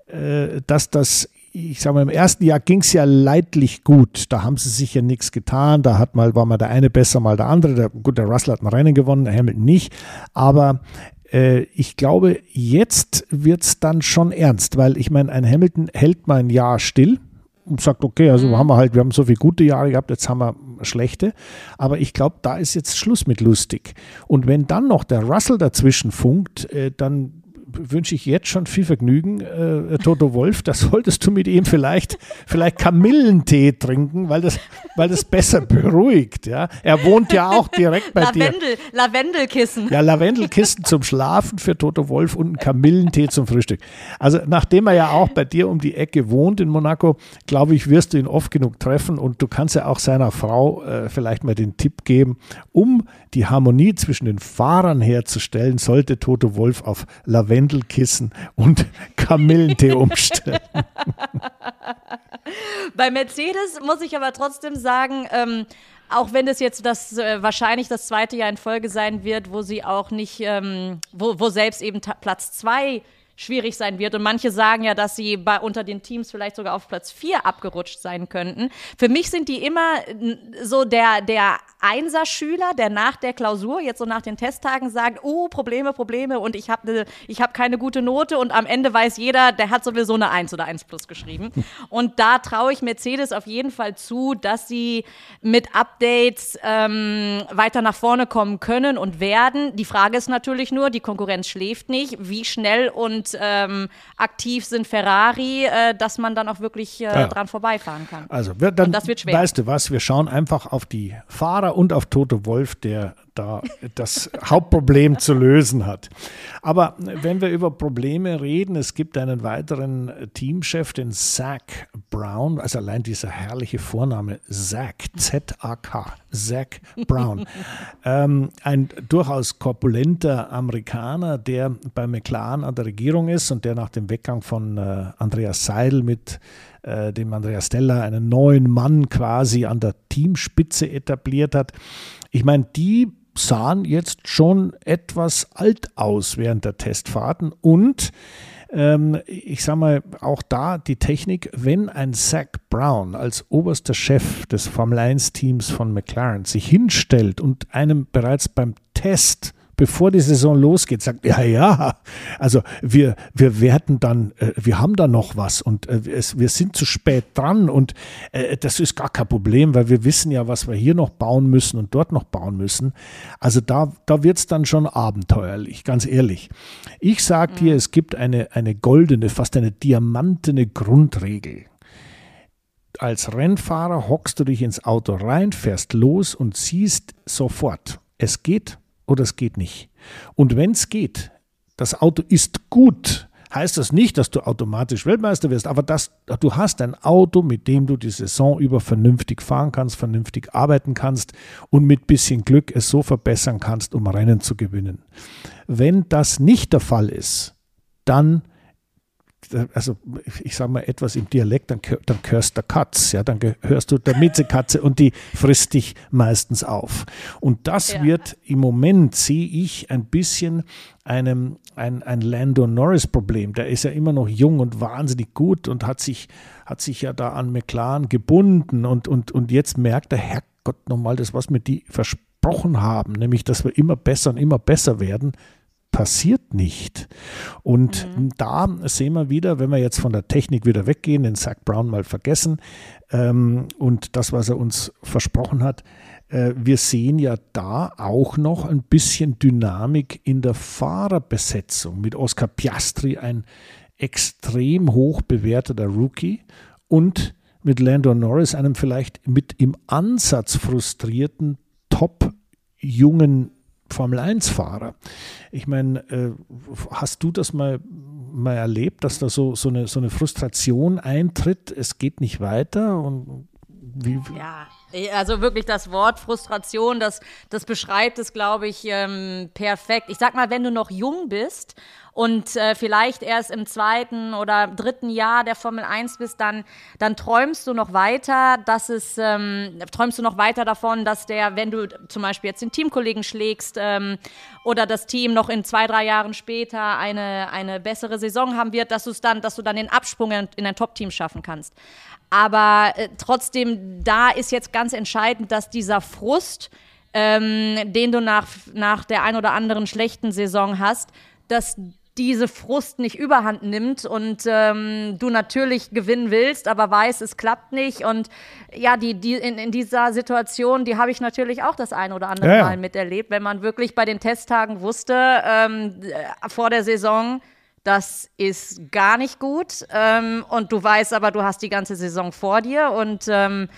äh, dass das ich sage mal, im ersten Jahr ging es ja leidlich gut. Da haben sie sich ja nichts getan. Da hat mal, war mal der eine besser, mal der andere. Der, gut, der Russell hat ein Rennen gewonnen, der Hamilton nicht. Aber ich glaube, jetzt wird es dann schon ernst, weil ich meine, ein Hamilton hält mal ein Jahr still und sagt, okay, also mhm. haben wir halt, wir haben so viele gute Jahre gehabt, jetzt haben wir schlechte. Aber ich glaube, da ist jetzt Schluss mit lustig. Und wenn dann noch der Russell dazwischen funkt, äh, dann wünsche ich jetzt schon viel Vergnügen, äh, Toto Wolf. Da solltest du mit ihm vielleicht, vielleicht Kamillentee trinken, weil das, weil das besser beruhigt. Ja? Er wohnt ja auch direkt bei Lavendel, dir. Lavendelkissen. Ja, Lavendelkissen zum Schlafen für Toto Wolf und einen Kamillentee zum Frühstück. Also nachdem er ja auch bei dir um die Ecke wohnt in Monaco, glaube ich, wirst du ihn oft genug treffen und du kannst ja auch seiner Frau äh, vielleicht mal den Tipp geben, um die Harmonie zwischen den Fahrern herzustellen, sollte Toto Wolf auf Lavendelkissen und Kamillentee umstellen. Bei Mercedes muss ich aber trotzdem sagen, ähm, auch wenn es jetzt das äh, wahrscheinlich das zweite Jahr in Folge sein wird, wo sie auch nicht, ähm, wo, wo selbst eben Platz zwei schwierig sein wird. Und manche sagen ja, dass sie bei, unter den Teams vielleicht sogar auf Platz 4 abgerutscht sein könnten. Für mich sind die immer so der, der Einser-Schüler, der nach der Klausur, jetzt so nach den Testtagen sagt, oh, Probleme, Probleme und ich habe ne, ich hab keine gute Note und am Ende weiß jeder, der hat sowieso eine 1 oder 1 plus geschrieben. Und da traue ich Mercedes auf jeden Fall zu, dass sie mit Updates ähm, weiter nach vorne kommen können und werden. Die Frage ist natürlich nur, die Konkurrenz schläft nicht, wie schnell und und ähm, aktiv sind Ferrari, äh, dass man dann auch wirklich äh, ja. dran vorbeifahren kann. Also wir, dann, das wird schwer. Weißt du was, wir schauen einfach auf die Fahrer und auf Toto Wolf, der da das Hauptproblem zu lösen hat. Aber wenn wir über Probleme reden, es gibt einen weiteren Teamchef, den Zach Brown, also allein dieser herrliche Vorname, Zach, Z-A-K, Zach Brown. ähm, ein durchaus korpulenter Amerikaner, der bei McLaren an der Regierung ist und der nach dem Weggang von äh, Andreas Seidel mit äh, dem Andreas Stella einen neuen Mann quasi an der Teamspitze etabliert hat. Ich meine, die sahen jetzt schon etwas alt aus während der Testfahrten. Und ähm, ich sage mal, auch da die Technik, wenn ein Zach Brown als oberster Chef des Formel 1 Teams von McLaren sich hinstellt und einem bereits beim Test bevor die Saison losgeht, sagt, ja, ja, also wir, wir werden dann, äh, wir haben da noch was und äh, es, wir sind zu spät dran und äh, das ist gar kein Problem, weil wir wissen ja, was wir hier noch bauen müssen und dort noch bauen müssen. Also da, da wird es dann schon abenteuerlich, ganz ehrlich. Ich sage mhm. dir, es gibt eine, eine goldene, fast eine diamantene Grundregel als Rennfahrer hockst du dich ins Auto rein, fährst los und siehst sofort, es geht oder es geht nicht. Und wenn es geht, das Auto ist gut, heißt das nicht, dass du automatisch Weltmeister wirst, aber dass du hast ein Auto, mit dem du die Saison über vernünftig fahren kannst, vernünftig arbeiten kannst und mit bisschen Glück es so verbessern kannst, um Rennen zu gewinnen. Wenn das nicht der Fall ist, dann also ich sage mal etwas im Dialekt, dann, dann gehörst der Katz, ja, dann gehörst du der Mitzekatze und die frisst dich meistens auf. Und das ja. wird im Moment, sehe ich, ein bisschen einem, ein, ein Lando Norris-Problem. Der ist ja immer noch jung und wahnsinnig gut und hat sich, hat sich ja da an McLaren gebunden und, und, und jetzt merkt der Herrgott nochmal das, was wir die versprochen haben, nämlich, dass wir immer besser und immer besser werden, passiert nicht. Und mhm. da sehen wir wieder, wenn wir jetzt von der Technik wieder weggehen, den Zach Brown mal vergessen ähm, und das, was er uns versprochen hat, äh, wir sehen ja da auch noch ein bisschen Dynamik in der Fahrerbesetzung mit Oscar Piastri, ein extrem hoch bewerteter Rookie und mit Lando Norris, einem vielleicht mit im Ansatz frustrierten Top jungen Formel-1-Fahrer. Ich meine, äh, hast du das mal, mal erlebt, dass da so, so, eine, so eine Frustration eintritt, es geht nicht weiter? Und wie, ja, also wirklich das Wort Frustration, das, das beschreibt es, glaube ich, ähm, perfekt. Ich sag mal, wenn du noch jung bist und äh, vielleicht erst im zweiten oder dritten Jahr der Formel 1 bist, dann, dann träumst du noch weiter, dass es, ähm, träumst du noch weiter davon, dass der, wenn du zum Beispiel jetzt den Teamkollegen schlägst ähm, oder das Team noch in zwei, drei Jahren später eine, eine bessere Saison haben wird, dass du dann, dass du dann den Absprung in, in ein Top-Team schaffen kannst. Aber äh, trotzdem, da ist jetzt ganz entscheidend, dass dieser Frust, ähm, den du nach, nach der ein oder anderen schlechten Saison hast, dass diese Frust nicht überhand nimmt und ähm, du natürlich gewinnen willst, aber weißt, es klappt nicht. Und ja, die, die in, in dieser Situation, die habe ich natürlich auch das ein oder andere ja, Mal miterlebt, wenn man wirklich bei den Testtagen wusste, ähm, vor der Saison, Das ist gar nicht gut. Ähm, und du weißt aber, du hast die ganze Saison vor dir. Und ähm,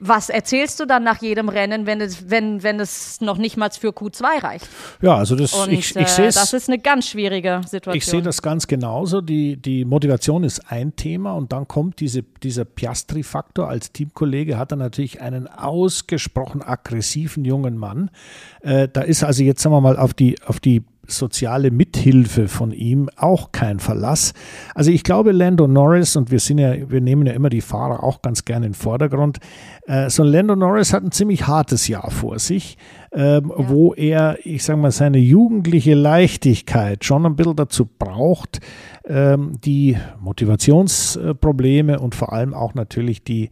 was erzählst du dann nach jedem Rennen, wenn es, wenn, wenn es noch nicht mal für Q2 reicht? Ja, also das, Und ich, äh, ich sehe es. das ist eine ganz schwierige Situation. Ich sehe das ganz genauso. Die, die Motivation ist ein Thema und dann kommt diese, dieser Piastri-Faktor. Als Teamkollege hat er natürlich einen ausgesprochen aggressiven jungen Mann. Äh, da ist also jetzt, sagen wir mal, auf die, auf die soziale Mithilfe von ihm auch kein Verlass. Also ich glaube, Lando Norris, und wir sind ja, wir nehmen ja immer die Fahrer auch ganz gerne in den Vordergrund, äh, so ein Lando Norris hat ein ziemlich hartes Jahr vor sich, ähm, Ja. wo er, ich sage mal, seine jugendliche Leichtigkeit schon ein bisschen dazu braucht, ähm, die Motivationsprobleme und vor allem auch natürlich die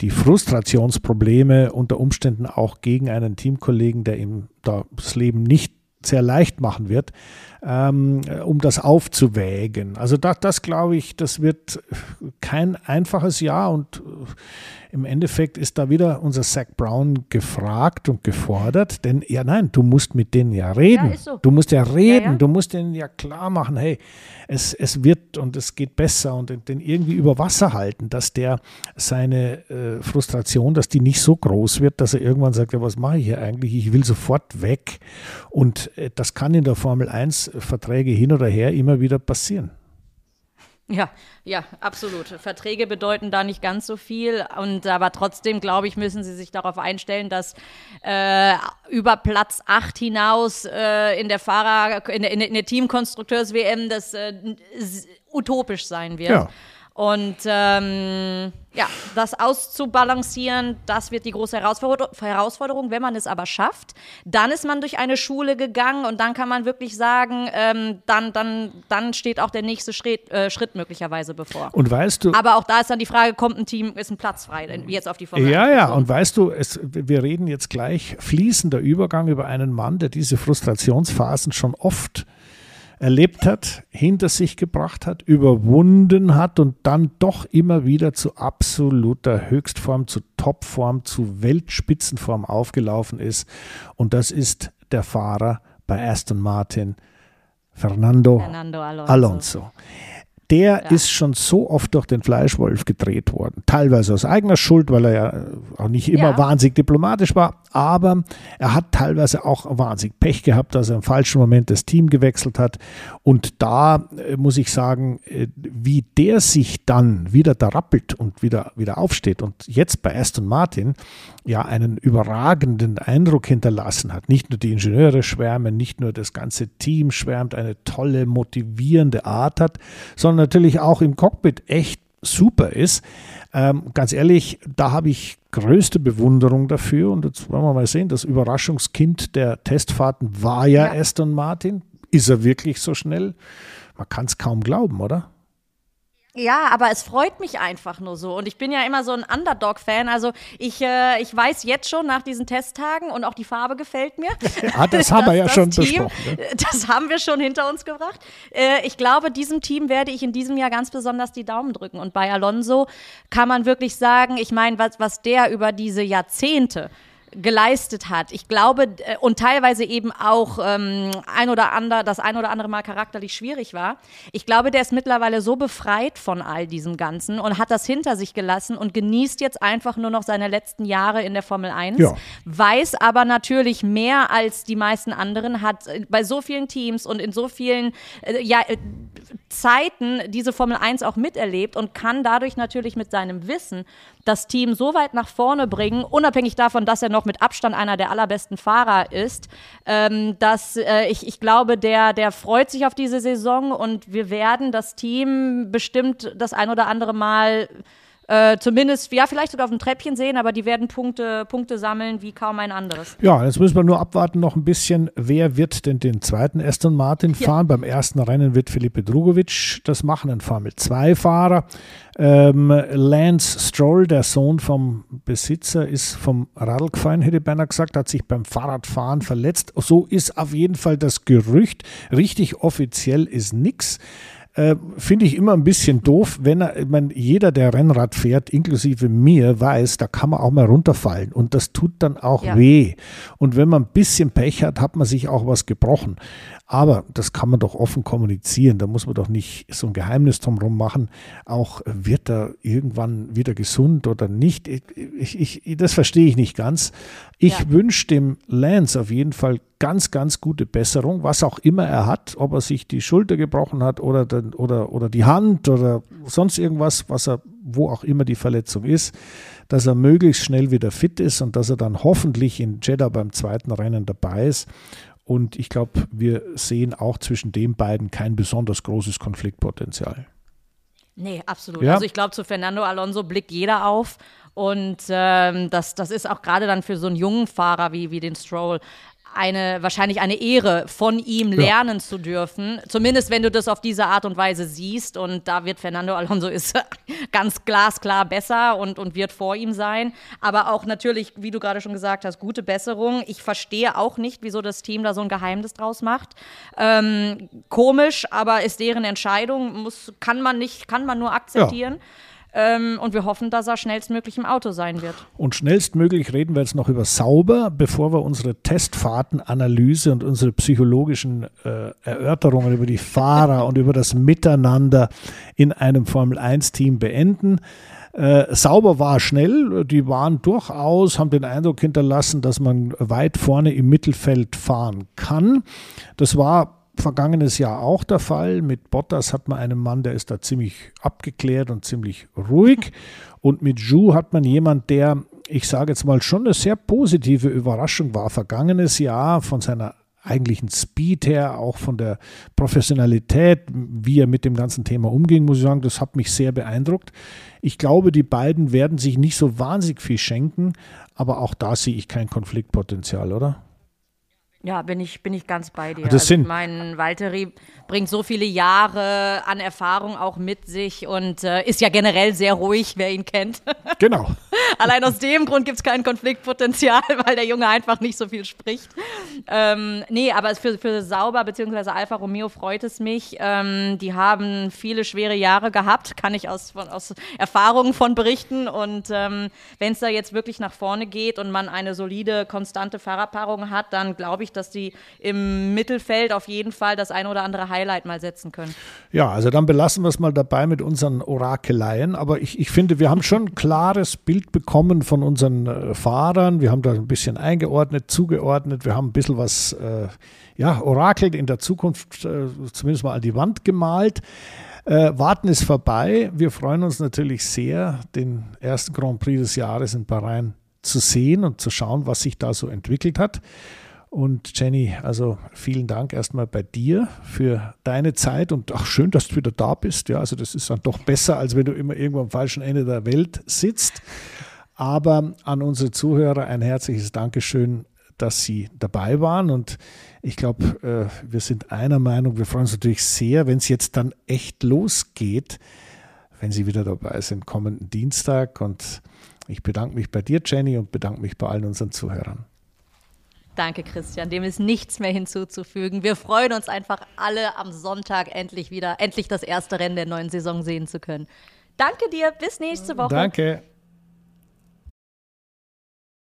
die Frustrationsprobleme unter Umständen auch gegen einen Teamkollegen, der ihm da das Leben nicht sehr leicht machen wird, ähm, um das aufzuwägen. Also das, das glaube ich, das wird kein einfaches Jahr und äh, im Endeffekt ist da wieder unser Zach Brown gefragt und gefordert, denn ja nein, du musst mit denen ja reden. ist so. Du musst ja reden, ja. du musst denen ja klar machen, hey, es, es wird und es geht besser und den- den irgendwie über Wasser halten, dass der seine äh, Frustration, dass die nicht so groß wird, dass er irgendwann sagt, ja, was mache ich hier eigentlich? Ich will sofort weg. Und äh, das kann in der Formel 1 Verträge hin oder her immer wieder passieren. Ja, ja, absolut. Verträge bedeuten da nicht ganz so viel. Und aber trotzdem, glaube ich, müssen sie sich darauf einstellen, dass äh, über Platz 8 hinaus äh, in der Fahrer, in der, in der, Teamkonstrukteurs-WM das äh, utopisch sein wird. Ja. Und ähm, ja, das auszubalancieren, das wird die große Herausforder Herausforderung. Wenn man es aber schafft, dann ist man durch eine Schule gegangen und dann kann man wirklich sagen, ähm, dann, dann, dann steht auch der nächste Schritt, äh, Schritt möglicherweise bevor. Und weißt du, Aber auch da ist dann die Frage, kommt ein Team, ist ein Platz frei, denn jetzt auf die Formel Ja, 1 ja, und weißt du, es, wir reden jetzt gleich fließender Übergang über einen Mann, der diese Frustrationsphasen schon oft erlebt hat, hinter sich gebracht hat, überwunden hat und dann doch immer wieder zu absoluter Höchstform, zu Topform, zu Weltspitzenform aufgelaufen ist. Und das ist der Fahrer bei Aston Martin, Fernando, Fernando Alonso. Alonso. Der ist schon so oft durch den Fleischwolf gedreht worden. Teilweise aus eigener Schuld, weil er ja auch nicht immer Ja. wahnsinnig diplomatisch war. Aber er hat teilweise auch wahnsinnig Pech gehabt, dass er im falschen Moment das Team gewechselt hat. Und da äh, muss ich sagen, äh, wie der sich dann wieder da rappelt und wieder, wieder aufsteht und jetzt bei Aston Martin ja einen überragenden Eindruck hinterlassen hat. Nicht nur die Ingenieure schwärmen, nicht nur das ganze Team schwärmt, eine tolle, motivierende Art hat, sondern natürlich auch im Cockpit echt super ist. Ähm, ganz ehrlich, da habe ich größte Bewunderung dafür. Und jetzt wollen wir mal sehen, das Überraschungskind der Testfahrten war ja, Ja. Aston Martin. Ist er wirklich so schnell? Man kann es kaum glauben, oder? Ja, aber es freut mich einfach nur so. Und ich bin ja immer so ein Underdog-Fan. Also ich, äh, ich weiß jetzt schon nach diesen Testtagen und auch die Farbe gefällt mir. Ah, das haben wir ja schon Team, besprochen. Ne? Das haben wir schon hinter uns gebracht. Äh, ich glaube, diesem Team werde ich in diesem Jahr ganz besonders die Daumen drücken. Und bei Alonso kann man wirklich sagen, ich meine, was, was der über diese Jahrzehnte geleistet hat. Ich glaube, äh, und teilweise eben auch ähm, ein oder andere, das ein oder andere Mal charakterlich schwierig war. Ich glaube, der ist mittlerweile so befreit von all diesem Ganzen und hat das hinter sich gelassen und genießt jetzt einfach nur noch seine letzten Jahre in der Formel 1. Ja. Weiß aber natürlich mehr als die meisten anderen, hat äh, bei so vielen Teams und in so vielen äh, ja, äh, Zeiten diese Formel 1 auch miterlebt und kann dadurch natürlich mit seinem Wissen das Team so weit nach vorne bringen, unabhängig davon, dass er noch mit Abstand einer der allerbesten Fahrer ist, ähm, dass äh, ich, ich glaube, der, der freut sich auf diese Saison und wir werden das Team bestimmt das ein oder andere Mal äh, zumindest, ja, vielleicht sogar auf dem Treppchen sehen, aber die werden Punkte, Punkte sammeln wie kaum ein anderes. Ja, jetzt müssen wir nur abwarten noch ein bisschen, wer wird denn den zweiten Aston Martin fahren. Beim ersten Rennen wird Felipe Drugovic das machen, ein Formel-2-Fahrer. Ähm, Lance Stroll, der Sohn vom Besitzer, ist vom Radl gefallen, hätte beinahe gesagt, hat sich beim Fahrradfahren verletzt. So ist auf jeden Fall das Gerücht. Richtig offiziell ist nichts. Äh, finde ich immer ein bisschen doof, wenn er, ich meine, jeder, der Rennrad fährt, inklusive mir, weiß, da kann man auch mal runterfallen und das tut dann auch ja. weh. Und wenn man ein bisschen Pech hat, hat man sich auch was gebrochen. Aber das kann man doch offen kommunizieren. Da muss man doch nicht so ein Geheimnis drumherum machen. Auch wird er irgendwann wieder gesund oder nicht? Ich, ich, das verstehe ich nicht ganz. Ich ja. wünsche dem Lance auf jeden Fall ganz, ganz gute Besserung, was auch immer er hat, ob er sich die Schulter gebrochen hat oder, den, oder, oder die Hand oder sonst irgendwas, was er, wo auch immer die Verletzung ist, dass er möglichst schnell wieder fit ist und dass er dann hoffentlich in Jeddah beim zweiten Rennen dabei ist und ich glaube, wir sehen auch zwischen den beiden kein besonders großes Konfliktpotenzial. Nee, absolut. Ja? Also ich glaube, zu Fernando Alonso blickt jeder auf. Und ähm, das, das ist auch gerade dann für so einen jungen Fahrer wie, wie den Stroll eine wahrscheinlich eine Ehre, von ihm lernen ja. zu dürfen. Zumindest wenn du das auf diese Art und Weise siehst. Und da wird Fernando Alonso ist ganz glasklar besser und, und wird vor ihm sein. Aber auch natürlich, wie du gerade schon gesagt hast, gute Besserung. Ich verstehe auch nicht, wieso das Team da so ein Geheimnis draus macht. Ähm, komisch, aber ist deren Entscheidung. Muss, kann man nicht, kann man nur akzeptieren. Ja. Ähm, und wir hoffen, dass er schnellstmöglich im Auto sein wird. Und schnellstmöglich reden wir jetzt noch über sauber, bevor wir unsere Testfahrtenanalyse und unsere psychologischen äh, Erörterungen über die Fahrer und über das Miteinander in einem Formel-1-Team beenden. Äh, sauber war schnell, die waren durchaus, haben den Eindruck hinterlassen, dass man weit vorne im Mittelfeld fahren kann. Das war vergangenes Jahr auch der Fall. Mit Bottas hat man einen Mann, der ist da ziemlich abgeklärt und ziemlich ruhig. Und mit Zhu hat man jemand, der, ich sage jetzt mal, schon eine sehr positive Überraschung war. Vergangenes Jahr von seiner eigentlichen Speed her, auch von der Professionalität, wie er mit dem ganzen Thema umging, muss ich sagen, das hat mich sehr beeindruckt. Ich glaube, die beiden werden sich nicht so wahnsinnig viel schenken, aber auch da sehe ich kein Konfliktpotenzial, oder? Ja, bin ich, bin ich ganz bei dir. Das also, ich meine, Valtteri bringt so viele Jahre an Erfahrung auch mit sich und äh, ist ja generell sehr ruhig, wer ihn kennt. Genau. Allein aus dem Grund gibt es kein Konfliktpotenzial, weil der Junge einfach nicht so viel spricht. Ähm, nee, aber für, für Sauber bzw. Alfa Romeo freut es mich. Ähm, die haben viele schwere Jahre gehabt, kann ich aus, von, aus Erfahrungen von berichten. Und ähm, wenn es da jetzt wirklich nach vorne geht und man eine solide, konstante Fahrerpaarung hat, dann glaube ich, dass die im Mittelfeld auf jeden Fall das eine oder andere Highlight mal setzen können. Ja, also dann belassen wir es mal dabei mit unseren Orakeleien. Aber ich, ich finde, wir haben schon ein klares Bild bekommen von unseren äh, Fahrern. Wir haben da ein bisschen eingeordnet, zugeordnet. Wir haben ein bisschen was, äh, ja, orakelt in der Zukunft, äh, zumindest mal an die Wand gemalt. Äh, warten ist vorbei. Wir freuen uns natürlich sehr, den ersten Grand Prix des Jahres in Bahrain zu sehen und zu schauen, was sich da so entwickelt hat. Und Jenny, also vielen Dank erstmal bei dir für deine Zeit und auch schön, dass du wieder da bist. Ja, also das ist dann doch besser, als wenn du immer irgendwo am falschen Ende der Welt sitzt. Aber an unsere Zuhörer ein herzliches Dankeschön, dass Sie dabei waren. Und ich glaube, äh, wir sind einer Meinung, wir freuen uns natürlich sehr, wenn es jetzt dann echt losgeht, wenn Sie wieder dabei sind, kommenden Dienstag. Und ich bedanke mich bei dir, Jenny, und bedanke mich bei allen unseren Zuhörern. Danke, Christian. Dem ist nichts mehr hinzuzufügen. Wir freuen uns einfach alle am Sonntag endlich wieder, endlich das erste Rennen der neuen Saison sehen zu können. Danke dir. Bis nächste Woche. Danke.